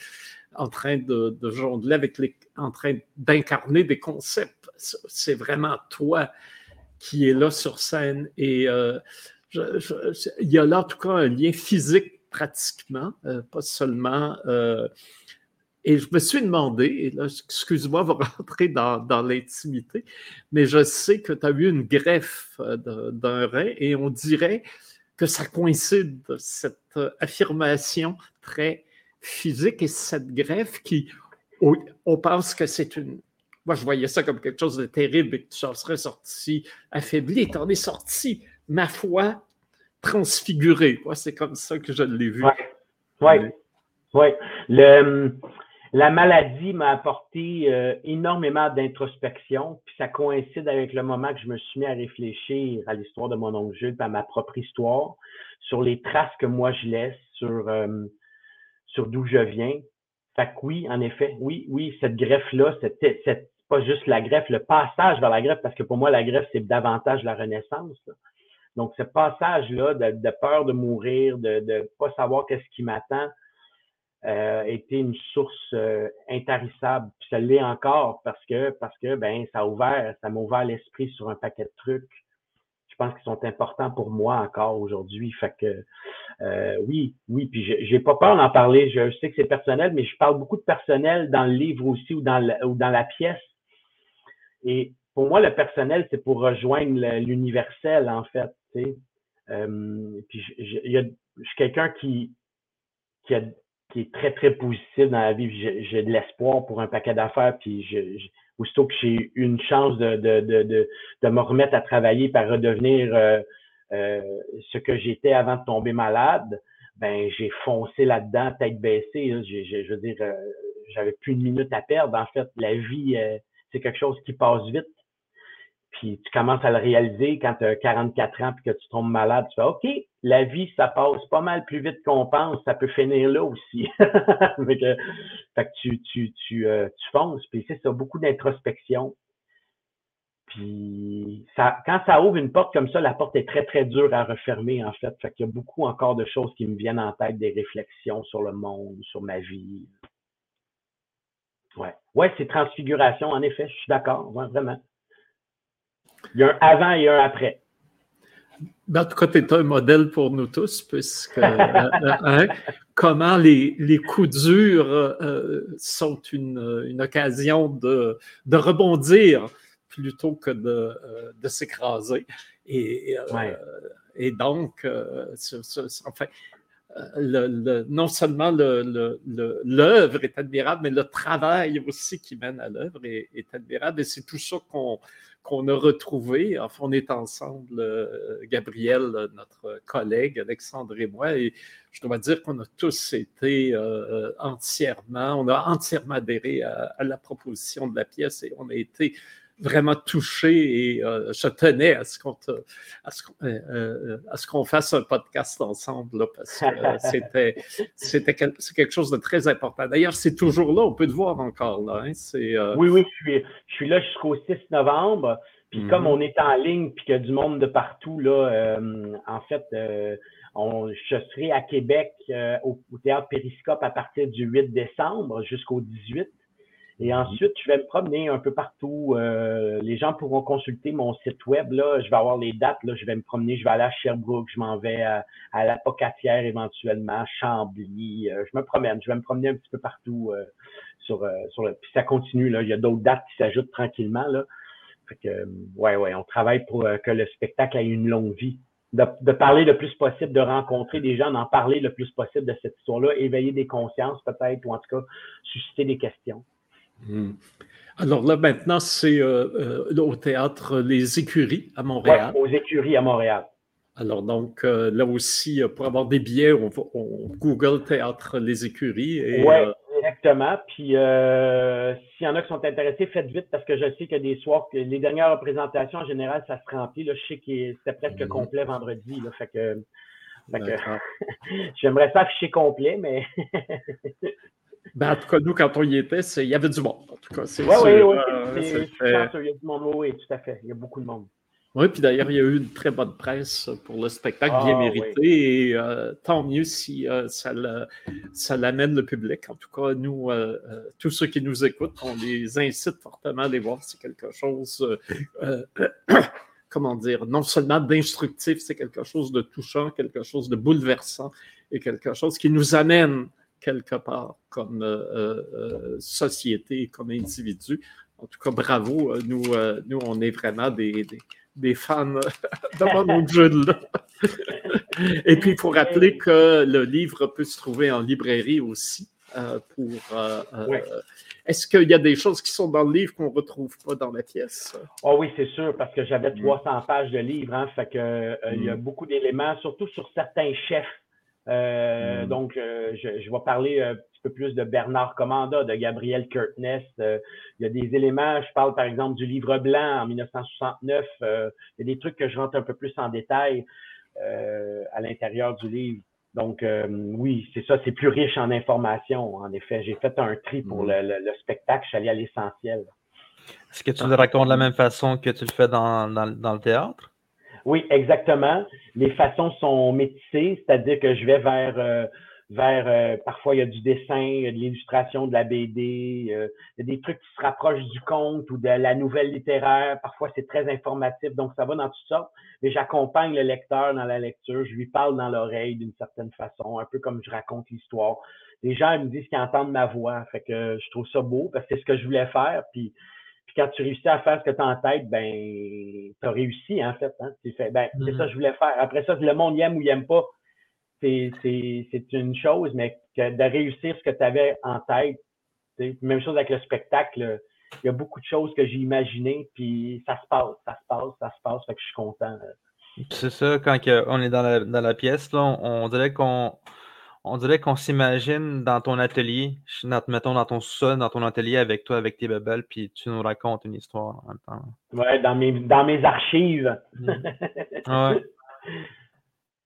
S2: en train de, de jongler avec les, en train d'incarner des concepts. C'est vraiment toi qui est là sur scène. Et euh, il y a là, en tout cas, un lien physique pratiquement, euh, pas seulement. Euh, et je me suis demandé, et là, excuse-moi, va rentrer dans, dans l'intimité, mais je sais que tu as eu une greffe d'un rein et on dirait que ça coïncide, cette affirmation très physique et cette greffe qui, on pense que c'est une, moi, je voyais ça comme quelque chose de terrible et que tu en serais sorti affaibli. Tu en es sorti, ma foi, transfiguré. Moi, c'est comme ça que je l'ai vu.
S3: Oui. Ouais. La maladie m'a apporté euh, énormément d'introspection, puis ça coïncide avec le moment que je me suis mis à réfléchir à l'histoire de mon oncle Jules, à ma propre histoire, sur les traces que moi je laisse, sur, euh, sur d'où je viens. Fait que oui, en effet, oui, oui, cette greffe-là, cette, cette, pas juste la greffe, le passage vers la greffe, parce que pour moi, la greffe, c'est davantage la renaissance. Donc, ce passage-là de, peur de mourir, de ne pas savoir qu'est-ce qui m'attend, euh, était une source euh, intarissable. Puis ça l'est encore parce que parce que ben ça a ouvert, ça m'a ouvert l'esprit sur un paquet de trucs. Je pense qu'ils sont importants pour moi encore aujourd'hui. Fait que euh, oui, oui, puis j'ai pas peur d'en parler. Je, sais que c'est personnel, mais je parle beaucoup de personnel dans le livre aussi ou dans, ou dans la pièce. Et pour moi, le personnel, c'est pour rejoindre l'universel, en fait. Tu sais. Euh, puis je, je suis quelqu'un qui, qui, qui est très, très positif dans la vie. J'ai de l'espoir pour un paquet d'affaires. Puis je, aussitôt que j'ai eu une chance de, de, de, de, me remettre à travailler par redevenir euh, euh, ce que j'étais avant de tomber malade, ben j'ai foncé là-dedans, tête baissée. je veux dire, euh, j'avais plus une minute à perdre. En fait, la vie, c'est quelque chose qui passe vite. Puis tu commences à le réaliser quand tu as 44 ans puis que tu tombes malade. Tu fais OK, la vie, ça passe pas mal plus vite qu'on pense. Ça peut finir là aussi. fait que, tu, tu, tu, euh, tu fonces. Puis c'est beaucoup d'introspection. Puis quand ça ouvre une porte comme ça, la porte est très, très dure à refermer, en fait. Fait qu'il y a beaucoup encore de choses qui me viennent en tête, des réflexions sur le monde, sur ma vie. Ouais, c'est transfiguration, en effet, je suis d'accord, vraiment. Il y a un avant et un après.
S2: Ben, en tout cas, tu es un modèle pour nous tous, puisque euh, euh, hein, comment les, les, coups durs euh, sont une, une occasion de, de, rebondir plutôt que de, de s'écraser. Et, et, donc, enfin, le, non seulement l'œuvre est admirable, mais le travail aussi qui mène à l'œuvre est, admirable. Et c'est tout ça qu'on a retrouvé. Enfin, on est ensemble, euh, Gabriel, notre collègue, Alexandre et moi, et je dois dire qu'on a tous été euh, entièrement, on a entièrement adhéré à, la proposition de la pièce et on a été vraiment touché et euh, je tenais à ce qu'on ce qu'on fasse un podcast ensemble parce que c'était c'était quelque chose de très important. D'ailleurs, c'est toujours là, on peut te voir encore là. Hein,
S3: oui, oui, je suis, je suis là jusqu'au 6 novembre. Puis comme mhm. on est en ligne, puis qu'il y a du monde de partout, là, euh, en fait, euh, on, je serai à Québec euh, au, Théâtre Périscope à partir du 8 décembre jusqu'au 18. Et ensuite, je vais me promener un peu partout. les gens pourront consulter mon site web. Là, je vais avoir les dates. Là, je vais me promener. Je vais aller à Sherbrooke. Je m'en vais à, la Pocatière éventuellement, Chambly. je me promène. Je vais me promener un petit peu partout sur, sur le. Puis ça continue. Là. Il y a d'autres dates qui s'ajoutent tranquillement. Là. Fait que, ouais, ouais, on travaille pour euh, que le spectacle ait une longue vie. De, parler le plus possible, de rencontrer des gens, d'en parler le plus possible de cette histoire-là, éveiller des consciences peut-être, ou en tout cas susciter des questions.
S2: Hmm. Alors là, maintenant, c'est euh, euh, au théâtre Les Écuries à Montréal.
S3: aux Écuries à Montréal.
S2: Alors donc, là aussi, pour avoir des billets, on, Google Théâtre Les Écuries. Et,
S3: Exactement. Puis euh, s'il y en a qui sont intéressés, faites vite parce que je sais que des soirs, que les dernières représentations en général, ça se remplit. Là, je sais que c'était presque mhm. complet vendredi. Là, fait que, j'aimerais ça afficher complet, mais.
S2: ben, en tout cas, nous, quand on y était, il y avait du monde. En tout cas,
S3: c'est oui, oui, oui. Il y a du monde, oui, tout à fait. Il y a beaucoup de monde.
S2: Oui, puis d'ailleurs, il y a eu une très bonne presse pour le spectacle, bien ah, mérité, et euh, tant mieux si euh, ça, l'amène le public. En tout cas, nous, euh, tous ceux qui nous écoutent, on les incite fortement à aller voir. C'est quelque chose, comment dire, non seulement d'instructif, c'est quelque chose de touchant, quelque chose de bouleversant, et quelque chose qui nous amène quelque part comme société, comme individu. En tout cas, bravo. Nous, nous on est vraiment des des fans de mon là. Et puis, il faut rappeler que le livre peut se trouver en librairie aussi. Euh, pour, euh, euh, Est-ce qu'il y a des choses qui sont dans le livre qu'on ne retrouve pas dans la pièce?
S3: Oh oui, c'est sûr, parce que j'avais 300 mm. pages de livre, hein, fait que, il y a mm. beaucoup d'éléments, surtout sur certains chefs. Mm. Donc, je, je, vais parler peu plus de Bernard Commanda, de Gabriel Kurtness. Euh, il y a des éléments, je parle par exemple du livre blanc en 1969. Euh, il y a des trucs que je rentre un peu plus en détail euh, à l'intérieur du livre. Donc oui, c'est ça, c'est plus riche en informations. En effet, j'ai fait un tri pour mm. le, spectacle, je suis allé à l'essentiel.
S1: Est-ce que tu le racontes de la même façon que tu le fais dans, dans le théâtre?
S3: Oui, exactement. Les façons sont métissées, c'est-à-dire que je vais vers vers euh, parfois il y a du dessin, de l'illustration, de la BD, euh, il y a des trucs qui se rapprochent du conte ou de la nouvelle littéraire. Parfois c'est très informatif, donc ça va dans toutes sortes. Mais j'accompagne le lecteur dans la lecture, je lui parle dans l'oreille d'une certaine façon, un peu comme je raconte l'histoire. Les gens me disent qu'ils entendent ma voix, fait que je trouve ça beau parce que c'est ce que je voulais faire. Puis quand tu réussis à faire ce que tu as en tête, ben tu as réussi en fait. Hein? Tu fais, ben, c'est ça que je voulais faire. Après ça, le monde y aime ou il aime pas c'est une chose, mais de réussir ce que tu avais en tête, même chose avec le spectacle, il y a beaucoup de choses que j'ai imaginées, puis ça se passe, ça se passe, ça se passe, fait que je suis content.
S1: C'est ça, quand on est dans la, dans la pièce, là, on, dirait qu'on on dirait qu'on s'imagine dans ton atelier, mettons dans ton sol, dans ton atelier avec toi, avec tes bebelles, puis tu nous racontes une histoire en même temps.
S3: Ouais, dans mes, dans mes archives. Mmh.
S2: ouais.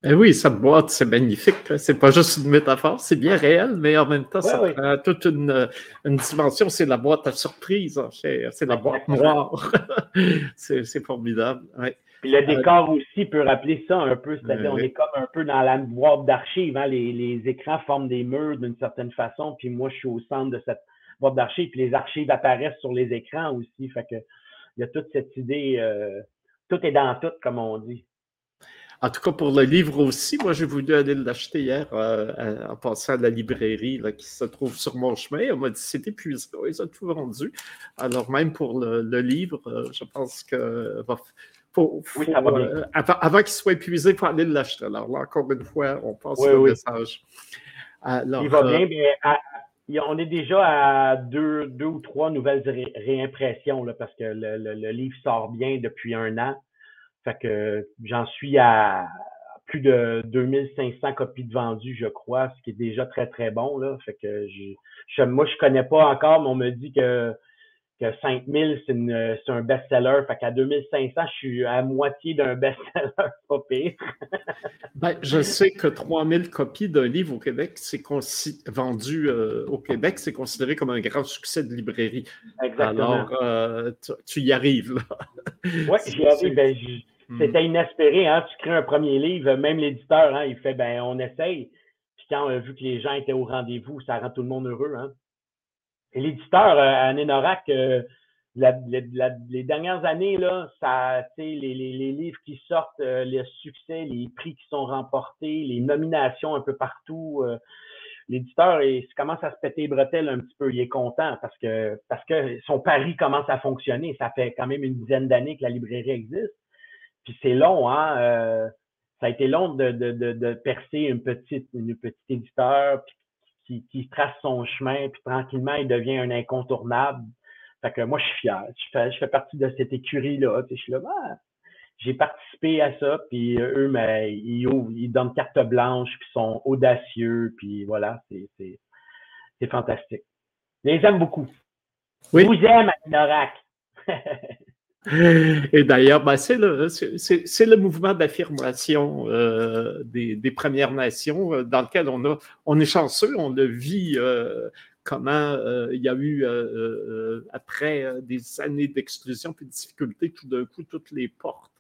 S2: Eh oui, cette boîte, c'est magnifique. C'est pas juste une métaphore, c'est bien réel, mais en même temps, ça a toute une, dimension. C'est la boîte à surprise, c'est la boîte noire. c'est formidable.
S3: Puis le euh, décor aussi peut rappeler ça un peu, c'est-à-dire on est comme un peu dans la boîte d'archives. Hein. Les, écrans forment des murs d'une certaine façon, puis moi je suis au centre de cette boîte d'archives, puis les archives apparaissent sur les écrans aussi. Fait que il y a toute cette idée, euh, tout est dans tout, comme on dit.
S2: En tout cas, pour le livre aussi, moi, j'ai voulu aller l'acheter hier euh, en passant à la librairie là, qui se trouve sur mon chemin. On m'a dit c'est épuisé. Ils ont tout vendu. Alors, même pour le, livre, euh, je pense que faut, euh, avant, qu'il soit épuisé, il faut aller l'acheter. Alors, là, encore une fois, on passe au message.
S3: il va bien, mais on est déjà à deux, deux ou trois nouvelles réimpressions là, parce que le livre sort bien depuis un an. Fait que j'en suis à plus de 2500 copies de vendues, je crois, ce qui est déjà très, très bon. Là. Fait que je, moi, je connais pas encore, mais on me dit que que 5000, c'est un best-seller. Fait qu'à 2500, je suis à moitié d'un best-seller, pas pire.
S2: ben, je sais que 3000 copies d'un livre au Québec, c'est vendu euh, au Québec, c'est considéré comme un grand succès de librairie. Exactement. Alors, euh, tu, y arrives, là.
S3: Oui, j'y arrive. Ben, hmm. c'était inespéré, hein? Tu crées un premier livre, même l'éditeur, hein, il fait, ben, on essaye. Puis quand on a vu que les gens étaient au rendez-vous, ça rend tout le monde heureux, hein? Et l'éditeur, euh, à Nénorac, euh, les dernières années, là, ça, les, les, les livres qui sortent, euh, les succès, les prix qui sont remportés, les nominations un peu partout, l'éditeur il commence à se péter les bretelles un petit peu. Il est content parce que parce que son pari commence à fonctionner. Ça fait quand même une dizaine d'années que la librairie existe. Puis c'est long, hein. ça a été long de, de, de, de, percer une petite, une petite éditeur, qui, qui trace son chemin, puis tranquillement, il devient un incontournable. Fait que moi, je suis fier. Je fais, je fais partie de cette écurie-là. Je suis là, ah, j'ai participé à ça, puis eux, mais, ils, ils donnent carte blanche, puis sont audacieux, puis voilà, c'est fantastique. Je les aime beaucoup. Oui. Je vous aime, Norak.
S2: Et d'ailleurs, ben, c'est le, le, mouvement d'affirmation euh, des, des, Premières Nations euh, dans lequel on, a, on est chanceux, on le vit euh, comment il y a eu, après des années d'exclusion et de difficultés, tout d'un coup, toutes les portes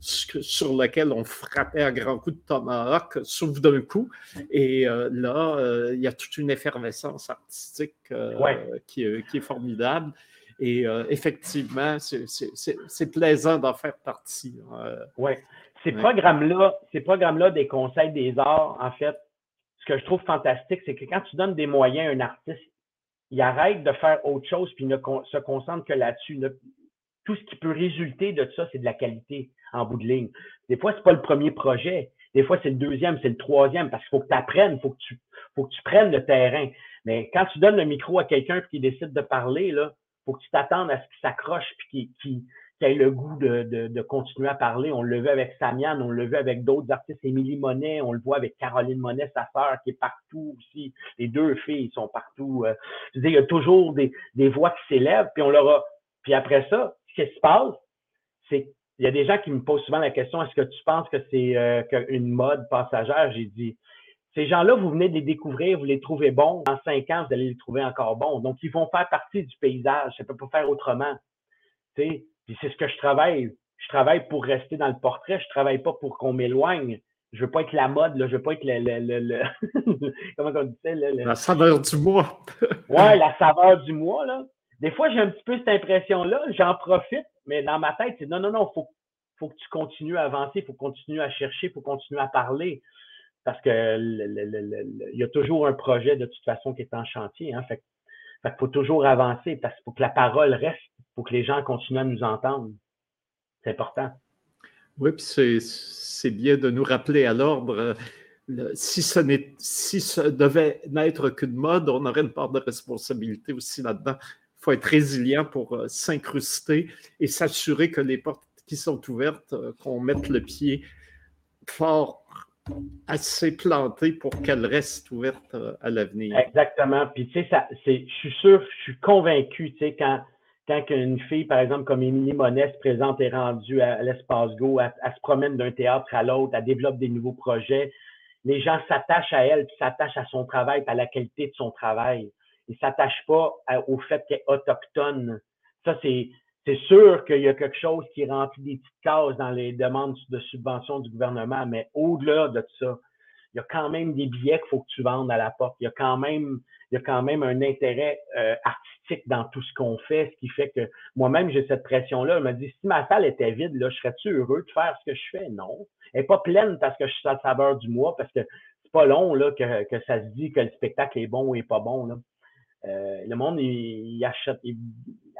S2: sur lesquelles on frappait à grands coups de tomahawk s'ouvrent d'un coup. Et là, il y a toute une effervescence artistique qui, qui, est formidable. Et euh, effectivement, c'est plaisant d'en faire partie.
S3: Euh, oui. Ces programmes-là, ces programmes-là des conseils des arts, en fait, ce que je trouve fantastique, c'est que quand tu donnes des moyens à un artiste, il arrête de faire autre chose puis ne se concentre que là-dessus. Tout ce qui peut résulter de ça, c'est de la qualité en bout de ligne. Des fois, c'est pas le premier projet. Des fois, c'est le deuxième, c'est le troisième, parce qu'il faut que tu apprennes, il faut que tu, faut que tu prennes le terrain. Mais quand tu donnes le micro à quelqu'un qui décide de parler, là, faut que tu t'attendes à ce qu'il s'accroche puis qu'il ait le goût de, de, continuer à parler. On le vu avec Samian, on le vu avec d'autres artistes, Émilie Monet, on le voit avec Caroline Monet, sa sœur, qui est partout aussi. Les deux filles sont partout. Euh. il y a toujours des, des voix qui s'élèvent, puis on leur a... Puis après ça, ce qui se passe, c'est il y a des gens qui me posent souvent la question est-ce que tu penses que c'est euh, une mode passagère? J'ai dit ces gens-là, vous venez de les découvrir, vous les trouvez bons. Dans cinq ans, vous allez les trouver encore bons. Donc, ils vont faire partie du paysage. Ça ne peut pas faire autrement. Puis c'est ce que je travaille. Je travaille pour rester dans le portrait. Je travaille pas pour qu'on m'éloigne. je veux pas être la mode, là, je veux pas être le, le, le, comment on dit ça?
S2: La saveur du mois.
S3: ouais, la saveur du mois, là. Des fois, j'ai un petit peu cette impression-là, j'en profite, mais dans ma tête, c'est non, non, non, faut, faut que tu continues à avancer, il faut continuer à chercher, il faut continuer à parler. Parce que il y a toujours un projet de toute façon qui est en chantier. Hein, fait, fait faut toujours avancer parce qu'il faut que la parole reste, faut que les gens continuent à nous entendre. C'est important.
S2: Oui, puis c'est bien de nous rappeler à l'ordre. Euh, si ce, si ce devait n'être qu'une mode, on aurait une part de responsabilité aussi là-dedans. Il faut être résilient pour euh, s'incruster et s'assurer que les portes qui sont ouvertes, euh, qu'on mette le pied fort, assez planté pour qu'elles restent ouvertes à l'avenir.
S3: Exactement. Puis tu sais, je suis sûr, je suis convaincu, tu sais, quand quand une fille, par exemple, comme Émilie Monet se présente et rendue à, l'espace Go, elle, se promène d'un théâtre à l'autre, elle développe des nouveaux projets, les gens s'attachent à elle, puis s'attachent à son travail, à la qualité de son travail. Ils s'attachent pas au fait qu'elle est autochtone. Ça, c'est, c'est sûr qu'il y a quelque chose qui remplit des petites cases dans les demandes de subvention du gouvernement, mais au-delà de ça, il y a quand même des billets qu'il faut que tu vendes à la porte. Il y a quand même, il y a quand même un intérêt euh, artistique dans tout ce qu'on fait, ce qui fait que moi-même, j'ai cette pression-là. Je me dit, si ma salle était vide, là, je serais-tu heureux de faire ce que je fais? Non. Elle n'est pas pleine parce que je suis à la saveur du mois, parce que c'est pas long là, que, que ça se dit que le spectacle est bon ou est pas bon. Là. Euh, le monde, il, achète,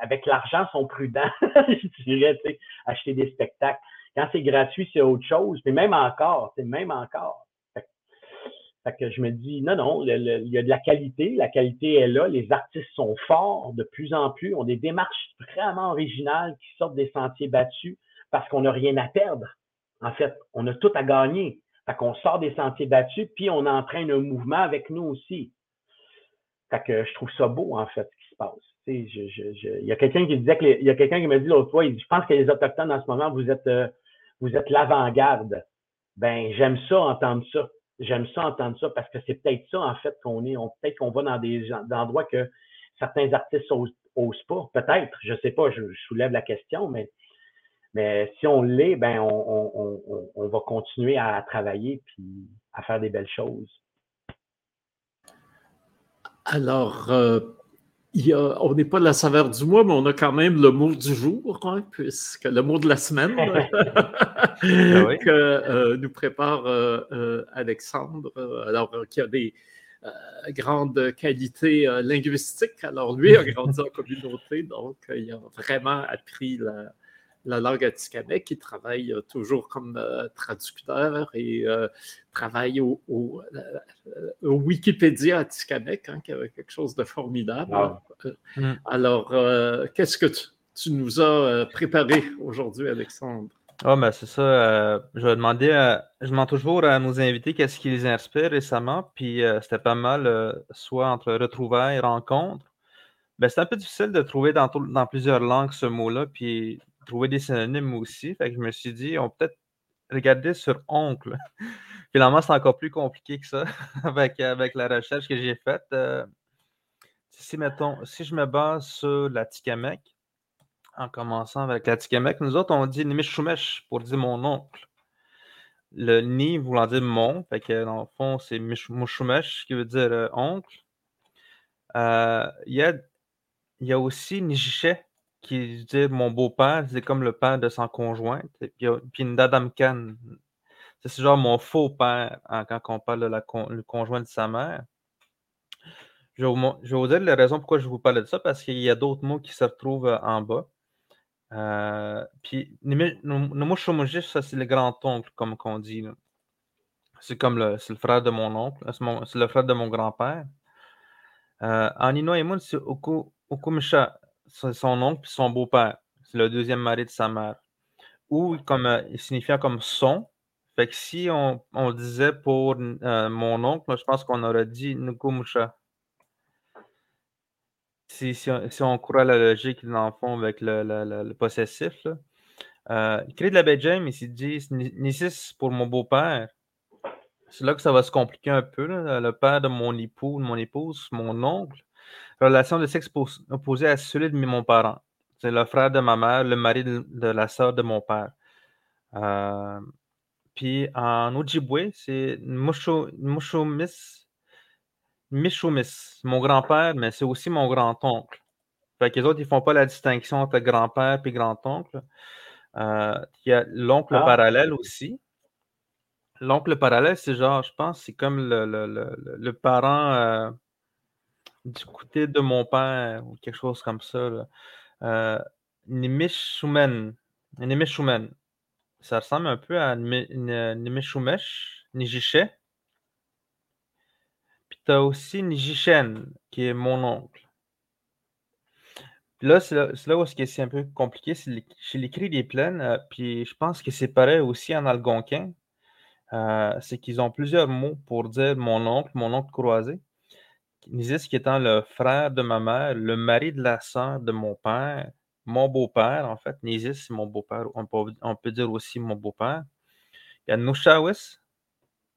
S3: avec l'argent, sont prudents, je dirais, acheter des spectacles. Quand c'est gratuit, c'est autre chose. Mais même encore, c'est même encore. Fait que je me dis, non, non, il y a de la qualité, la qualité est là, les artistes sont forts de plus en plus, ont des démarches vraiment originales qui sortent des sentiers battus parce qu'on n'a rien à perdre. En fait, on a tout à gagner. Fait qu'on sort des sentiers battus, puis on entraîne un mouvement avec nous aussi. Que je trouve ça beau, en fait, ce qui se passe. il y a quelqu'un qui disait m'a dit l'autre fois, il dit, je pense que les Autochtones en ce moment, vous êtes, euh, êtes l'avant-garde. Ben, j'aime ça, entendre ça j'aime ça entendre ça parce que c'est peut-être ça, en fait, qu'on est. peut-être qu'on va dans des endroits que certains artistes n'osent pas. Peut-être, je sais pas, je, soulève la question, mais, mais si on l'est, ben on, va continuer à travailler puis à faire des belles choses.
S2: Alors, euh, on n'est pas de la saveur du mois, mais on a quand même le mot du jour, hein, puisque le mot de la semaine ah que euh, nous prépare euh, Alexandre, alors qui a des grandes qualités linguistiques. Alors lui a grandi en communauté, donc il a vraiment appris la, la langue atikamekw, qui travaille euh, toujours comme euh, traducteur et euh, travaille au, au, Wikipédia atikamekw, hein, qui est quelque chose de formidable. Mm. Alors, qu'est-ce que tu, nous as préparé aujourd'hui, Alexandre?
S1: Ah, ben c'est ça. je vais demander, je demande toujours à nos invités qu'est-ce qui les inspire récemment, puis c'était pas mal, soit entre retrouvailles et rencontres. Ben, c'est un peu difficile de trouver dans, dans plusieurs langues ce mot-là, puis trouver des synonymes aussi. Fait que je me suis dit, on peut être regarder sur oncle. Finalement, c'est encore plus compliqué que ça avec, avec la recherche que j'ai faite. Euh, si, mettons, si je me base sur la Tikamek, en commençant avec la Tikamek, nous autres, on dit Nishumesh pour dire mon oncle. Le Ni voulant dire mon, fait que dans le fond, c'est Mishumesh qui veut dire euh, oncle. Euh, il y, a, y a aussi Nijishe qui dit mon beau-père, c'est comme le père de son conjointe. Et puis, puis Khan, c'est genre mon faux père hein, quand on parle de le conjoint de sa mère. Je vais, vous, dire la raison pourquoi je vous parle de ça, parce qu'il y a d'autres mots qui se retrouvent euh, en bas. Euh, puis, le ça, c'est le grand-oncle, comme on dit. C'est comme le, le frère de mon oncle, c'est le frère de mon grand-père. Euh, en Inouïmoun, c'est Okumisha c'est son oncle et son beau-père. C'est le deuxième mari de sa mère. Ou comme euh, il signifiait comme son. Fait que si on, disait pour euh, mon oncle, je pense qu'on aurait dit Nukumusha. Si, si, on croit la logique dans le fond avec le, possessif. Là. Euh, il crée de la baie James, il dit Nissis pour mon beau-père. C'est là que ça va se compliquer un peu. Le père de mon époux, de mon épouse, mon oncle relation de sexe opposée à celui de mon parent. C'est le frère de ma mère, le mari de, la sœur de mon père. Euh, puis en Ojibwe, c'est Mushumis. Mishumis, mon grand-père, mais c'est aussi mon grand-oncle. Fait que les autres, ils font pas la distinction entre grand-père et grand-oncle. Euh, il y a l'oncle
S3: Ah.
S1: parallèle aussi. L'oncle parallèle, c'est genre, je pense, c'est comme le- le- le parent euh, du côté de mon père ou quelque chose comme ça. Euh, Nimishumen. Ça ressemble un peu à Nimishumesh, Nijishe. Puis tu as aussi Nijishen, qui est mon oncle. Là, c'est là, là où c'est un peu compliqué, c'est chez l'écrit des plaines, euh, puis je pense que c'est pareil aussi en algonquin. Euh, c'est qu'ils ont plusieurs mots pour dire mon oncle, mon oncle croisé. Nisis qui étant le frère de ma mère, le mari de la sœur de mon père, mon beau-père, en fait. Nisis, c'est mon beau-père. On peut, dire aussi mon beau-père. Il y a Nushawis.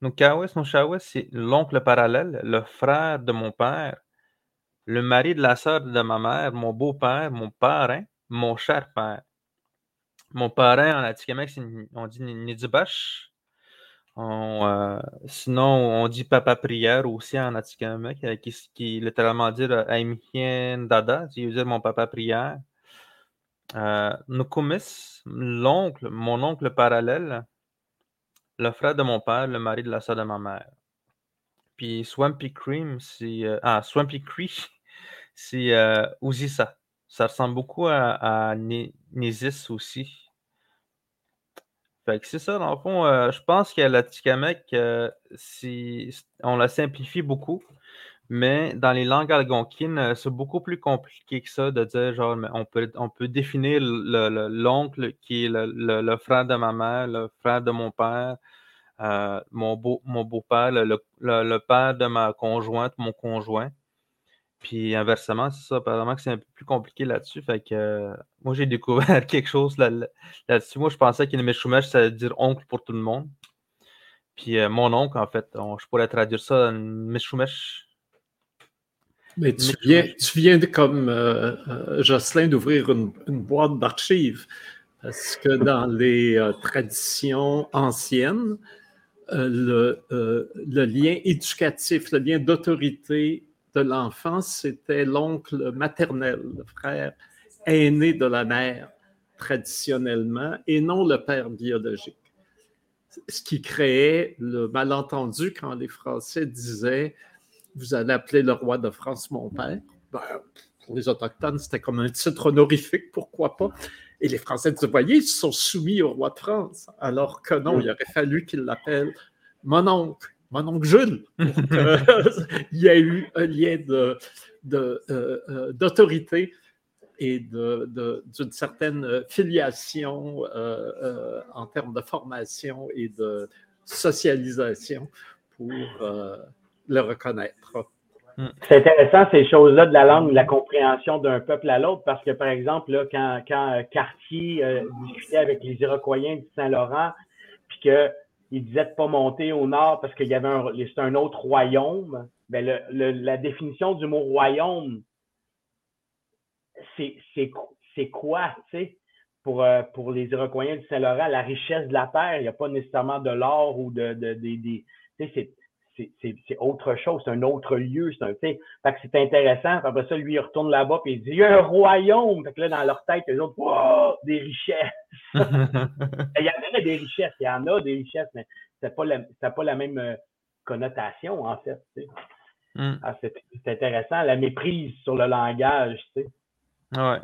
S1: Nukawis, Nushawis, c'est l'oncle parallèle, le frère de mon père, le mari de la sœur de ma mère, mon beau-père, mon parrain, mon cher père. Mon parrain en Atikamek, on dit Nidibash. Euh, sinon, on dit papa prière aussi en Atikamek, euh, qui, littéralement euh, Aimhien Dada, qui veut dire mon papa prière. Euh, Nukumis, l'oncle, mon oncle parallèle, le frère de mon père, le mari de la sœur de ma mère. Puis Swampy Cream, c'est. euh, ah, Swampy Creek, c'est euh, Uzisa. Ça ressemble beaucoup à, à aussi. Fait que c'est ça, dans le fond, euh, je pense que la Tikamek, euh, c'est- on la simplifie beaucoup, mais dans les langues algonquines, euh, c'est beaucoup plus compliqué que ça de dire, genre, on peut, on peut définir le- le- l'oncle qui est le, le- frère de ma mère, le frère de mon père, mon beau, mon beau-père, le, le- le- le père de ma conjointe, mon conjoint. Puis inversement, c'est ça, apparemment que c'est un peu plus compliqué là-dessus. Fait que euh, moi, j'ai découvert quelque chose là- là-dessus. moi, je pensais qu'une Meshumesh, ça veut dire oncle pour tout le monde. Puis euh, mon oncle, en fait, on- je pourrais traduire ça en Meshumesh.
S2: Mais tu viens, tu viens de, comme euh, Jocelyn d'ouvrir une, une boîte d'archives. Parce que dans les traditions anciennes, le, le lien éducatif, le lien d'autorité de l'enfant, c'était l'oncle maternel, le frère aîné de la mère, traditionnellement, et non le père biologique. Ce qui créait le malentendu quand les Français disaient Vous allez appeler le roi de France mon père. Ben, pour les Autochtones, c'était comme un titre honorifique, pourquoi pas? Et les Français disaient Voyez, ils sont soumis au roi de France. Alors que non, il aurait fallu qu'ils l'appellent mon oncle, mon oncle Jules, pour qu'il y ait eu un lien de, de, euh, euh, d'autorité et de, de- d'une certaine filiation euh, euh, en termes de formation et de socialisation pour euh, le reconnaître.
S3: C'est intéressant ces choses-là de la langue, de la compréhension d'un peuple à l'autre, parce que par exemple, là, quand, quand euh, Cartier euh, discutait avec les Iroquois du Saint-Laurent, puis qu'il disait de pas monter au nord parce qu'il y avait un, c'est un autre royaume, ben le, le- la définition du mot royaume, c'est, c'est, c'est quoi, tu sais? Pour, euh, pour les Iroquois du Saint-Laurent, la richesse de la terre, il n'y a pas nécessairement de l'or ou de, de, tu sais, c'est, c'est, autre chose, c'est un autre lieu, c'est un, fait que c'est intéressant. Puis Après ça, lui, il retourne là-bas puis il dit, il y a un royaume. Fait que là, dans leur tête, les autres, wow, des richesses. Il y en a des richesses, il y en a des richesses, mais c'est pas la, pas la même euh, connotation, en fait.
S1: Hmm,
S3: Ah, c'est, intéressant, la méprise sur le langage, tu sais.
S1: ouais.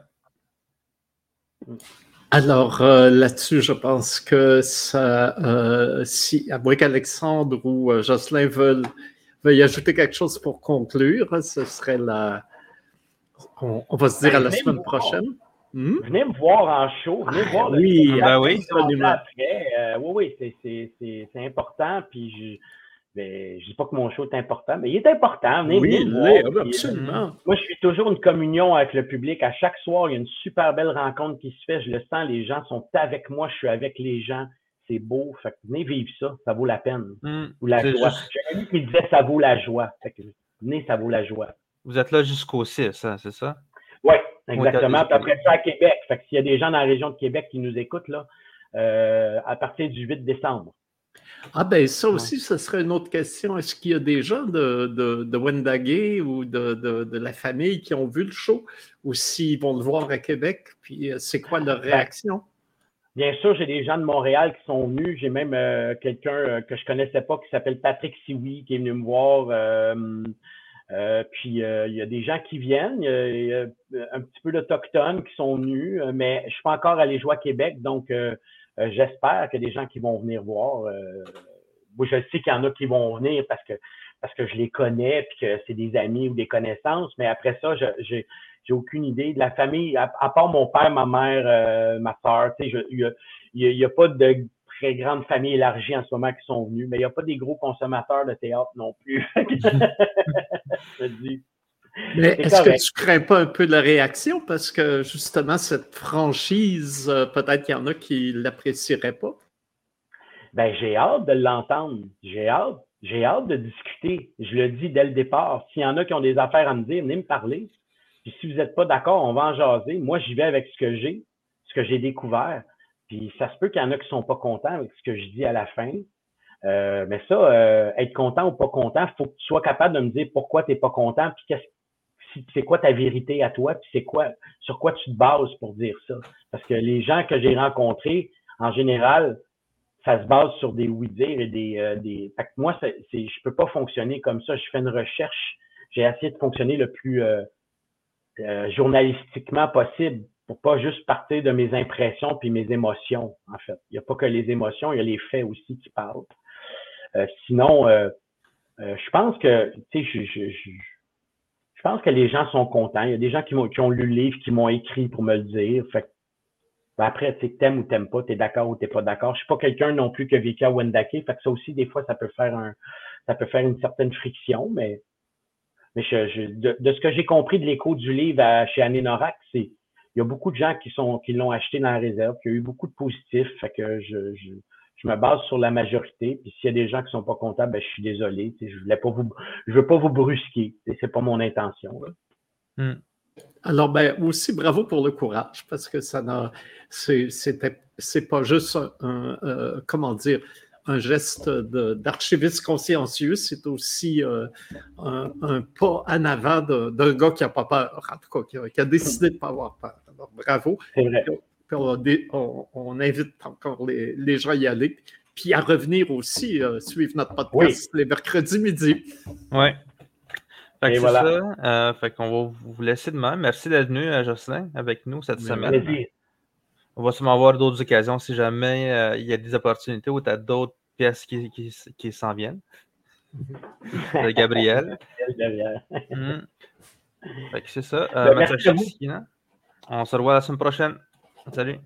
S2: Alors euh, là-dessus, je pense que ça, euh, si, à moins qu'Alexandre ou euh, Jocelyn veulent, veuillent ajouter quelque chose pour conclure, ce serait la. On, on va se dire
S3: Ben,
S2: à la semaine prochaine. Hmm?
S3: Venez me voir en show, venez
S2: Ah,
S3: voir
S2: oui,
S1: ben oui,
S3: après. Euh, oui, oui, c'est, c'est, c'est, c'est important. Puis je, ben, je dis pas que mon show est important, mais il est important. Venez,
S2: Oui,
S3: venez puis, euh,
S2: absolument.
S3: Moi, je suis toujours une communion avec le public. À chaque soir, il y a une super belle rencontre qui se fait. Je le sens, les gens sont avec moi, je suis avec les gens. C'est beau. Fait que venez vivre ça, ça vaut la peine.
S1: Hmm,
S3: Ou la joie.
S1: juste-
S3: J'ai un ami qui disait ça vaut la joie. Fait que venez, ça vaut la joie.
S1: Vous êtes là jusqu'au 6, hein, c'est ça?
S3: Oui, exactement.
S1: Oui,
S3: Puis après ça, à Québec. Fait que s'il y a des gens dans la région de Québec qui nous écoutent, là, euh, à partir du 8 décembre.
S2: Ah ben ça aussi, ce serait une autre question. Est-ce qu'il y a des gens de, de, de Wendagé ou de, de, la famille qui ont vu le show? Ou s'ils vont le voir à Québec? Puis euh, c'est quoi leur ben, réaction?
S3: Bien sûr, j'ai des gens de Montréal qui sont venus. J'ai même euh, quelqu'un euh, que je connaissais pas qui s'appelle Patrick Siwi qui est venu me voir. puis il y a des gens qui viennent. Il y, a, un petit peu d'Autochtones qui sont venus, mais je suis pas encore allé jouer à Québec, donc j'espère qu'il y a des gens qui vont venir voir. Euh, moi, je sais qu'il y en a qui vont venir parce que parce que je les connais puis que c'est des amis ou des connaissances. Mais après ça, j'ai j'ai aucune idée de la famille. À, part mon père, ma mère, euh, ma soeur, il n'y a, a, pas de très grande famille élargie en ce moment qui sont venus, mais il n'y a pas des gros consommateurs de théâtre non plus.
S2: Mais est-ce que tu crains pas un peu de la réaction? Parce que justement, cette franchise, euh, peut-être qu'il y en a qui ne l'apprécieraient pas?
S3: Ben, j'ai hâte de l'entendre. J'ai hâte. J'ai hâte de discuter. Je le dis dès le départ. S'il y en a qui ont des affaires à me dire, venez me parler. Puis si vous n'êtes pas d'accord, on va en jaser. Moi, j'y vais avec ce que j'ai, ce que j'ai découvert. Puis ça se peut qu'il y en a qui sont pas contents avec ce que je dis à la fin. Euh, mais ça, euh, être content ou pas content, il faut que tu sois capable de me dire pourquoi tu n'es pas content, puis qu'est-ce c'est quoi ta vérité à toi, puis c'est quoi, sur quoi tu te bases pour dire ça? Parce que les gens que j'ai rencontrés, en général, ça se base sur des oui-dire et des, euh, des. Moi, c'est, je peux pas fonctionner comme ça. Je fais une recherche. J'ai essayé de fonctionner le plus euh, euh, journalistiquement possible pour pas juste partir de mes impressions puis mes émotions, en fait. Il n'y a pas que les émotions, il y a les faits aussi qui parlent. sinon, je pense que, tu sais, je je pense que les gens sont contents. Il y a des gens qui, ont, lu le livre, qui m'ont écrit pour me le dire. Fait ben après, tu t'aimes ou t'aimes pas, t'es d'accord ou t'es pas d'accord. Je suis pas quelqu'un non plus qui a vécu à Wendake. Fait que ça aussi, des fois, ça peut faire un, ça peut faire une certaine friction, mais, mais je, de, ce que j'ai compris de l'écho du livre à, chez Annie Norak, c'est, il y a beaucoup de gens qui sont, qui l'ont acheté dans la réserve, qui a eu beaucoup de positifs. Fait que je, je, je me base sur la majorité. Puis s'il y a des gens qui sont pas contents, ben, je suis désolé. Je voulais pas vous, je veux pas vous brusquer. C'est pas mon intention.
S2: Hmm. Alors, ben, aussi, bravo pour le courage, parce que ça n'a, c'est pas juste un, euh, comment dire, un geste d'archiviste consciencieux, c'est aussi euh, un, pas en avant d'un gars qui n'a pas peur, en tout cas, qui a, décidé de ne pas avoir peur. Alors, bravo. Vrai on, invite encore les, gens à y aller. Puis à revenir aussi, euh, suivre notre podcast les mercredis midi.
S1: Oui. Fait voilà. ça. Euh, fait qu'on va vous laisser demain. Merci d'être venu, euh, Jocelyn, avec nous cette semaine. On va sûrement avoir d'autres occasions si jamais il y a des opportunités ou tu as d'autres pièces qui, qui, s'en viennent. de Gabriel. mm. Fait que c'est ça. Ben, merci On se revoit la semaine prochaine. Salut.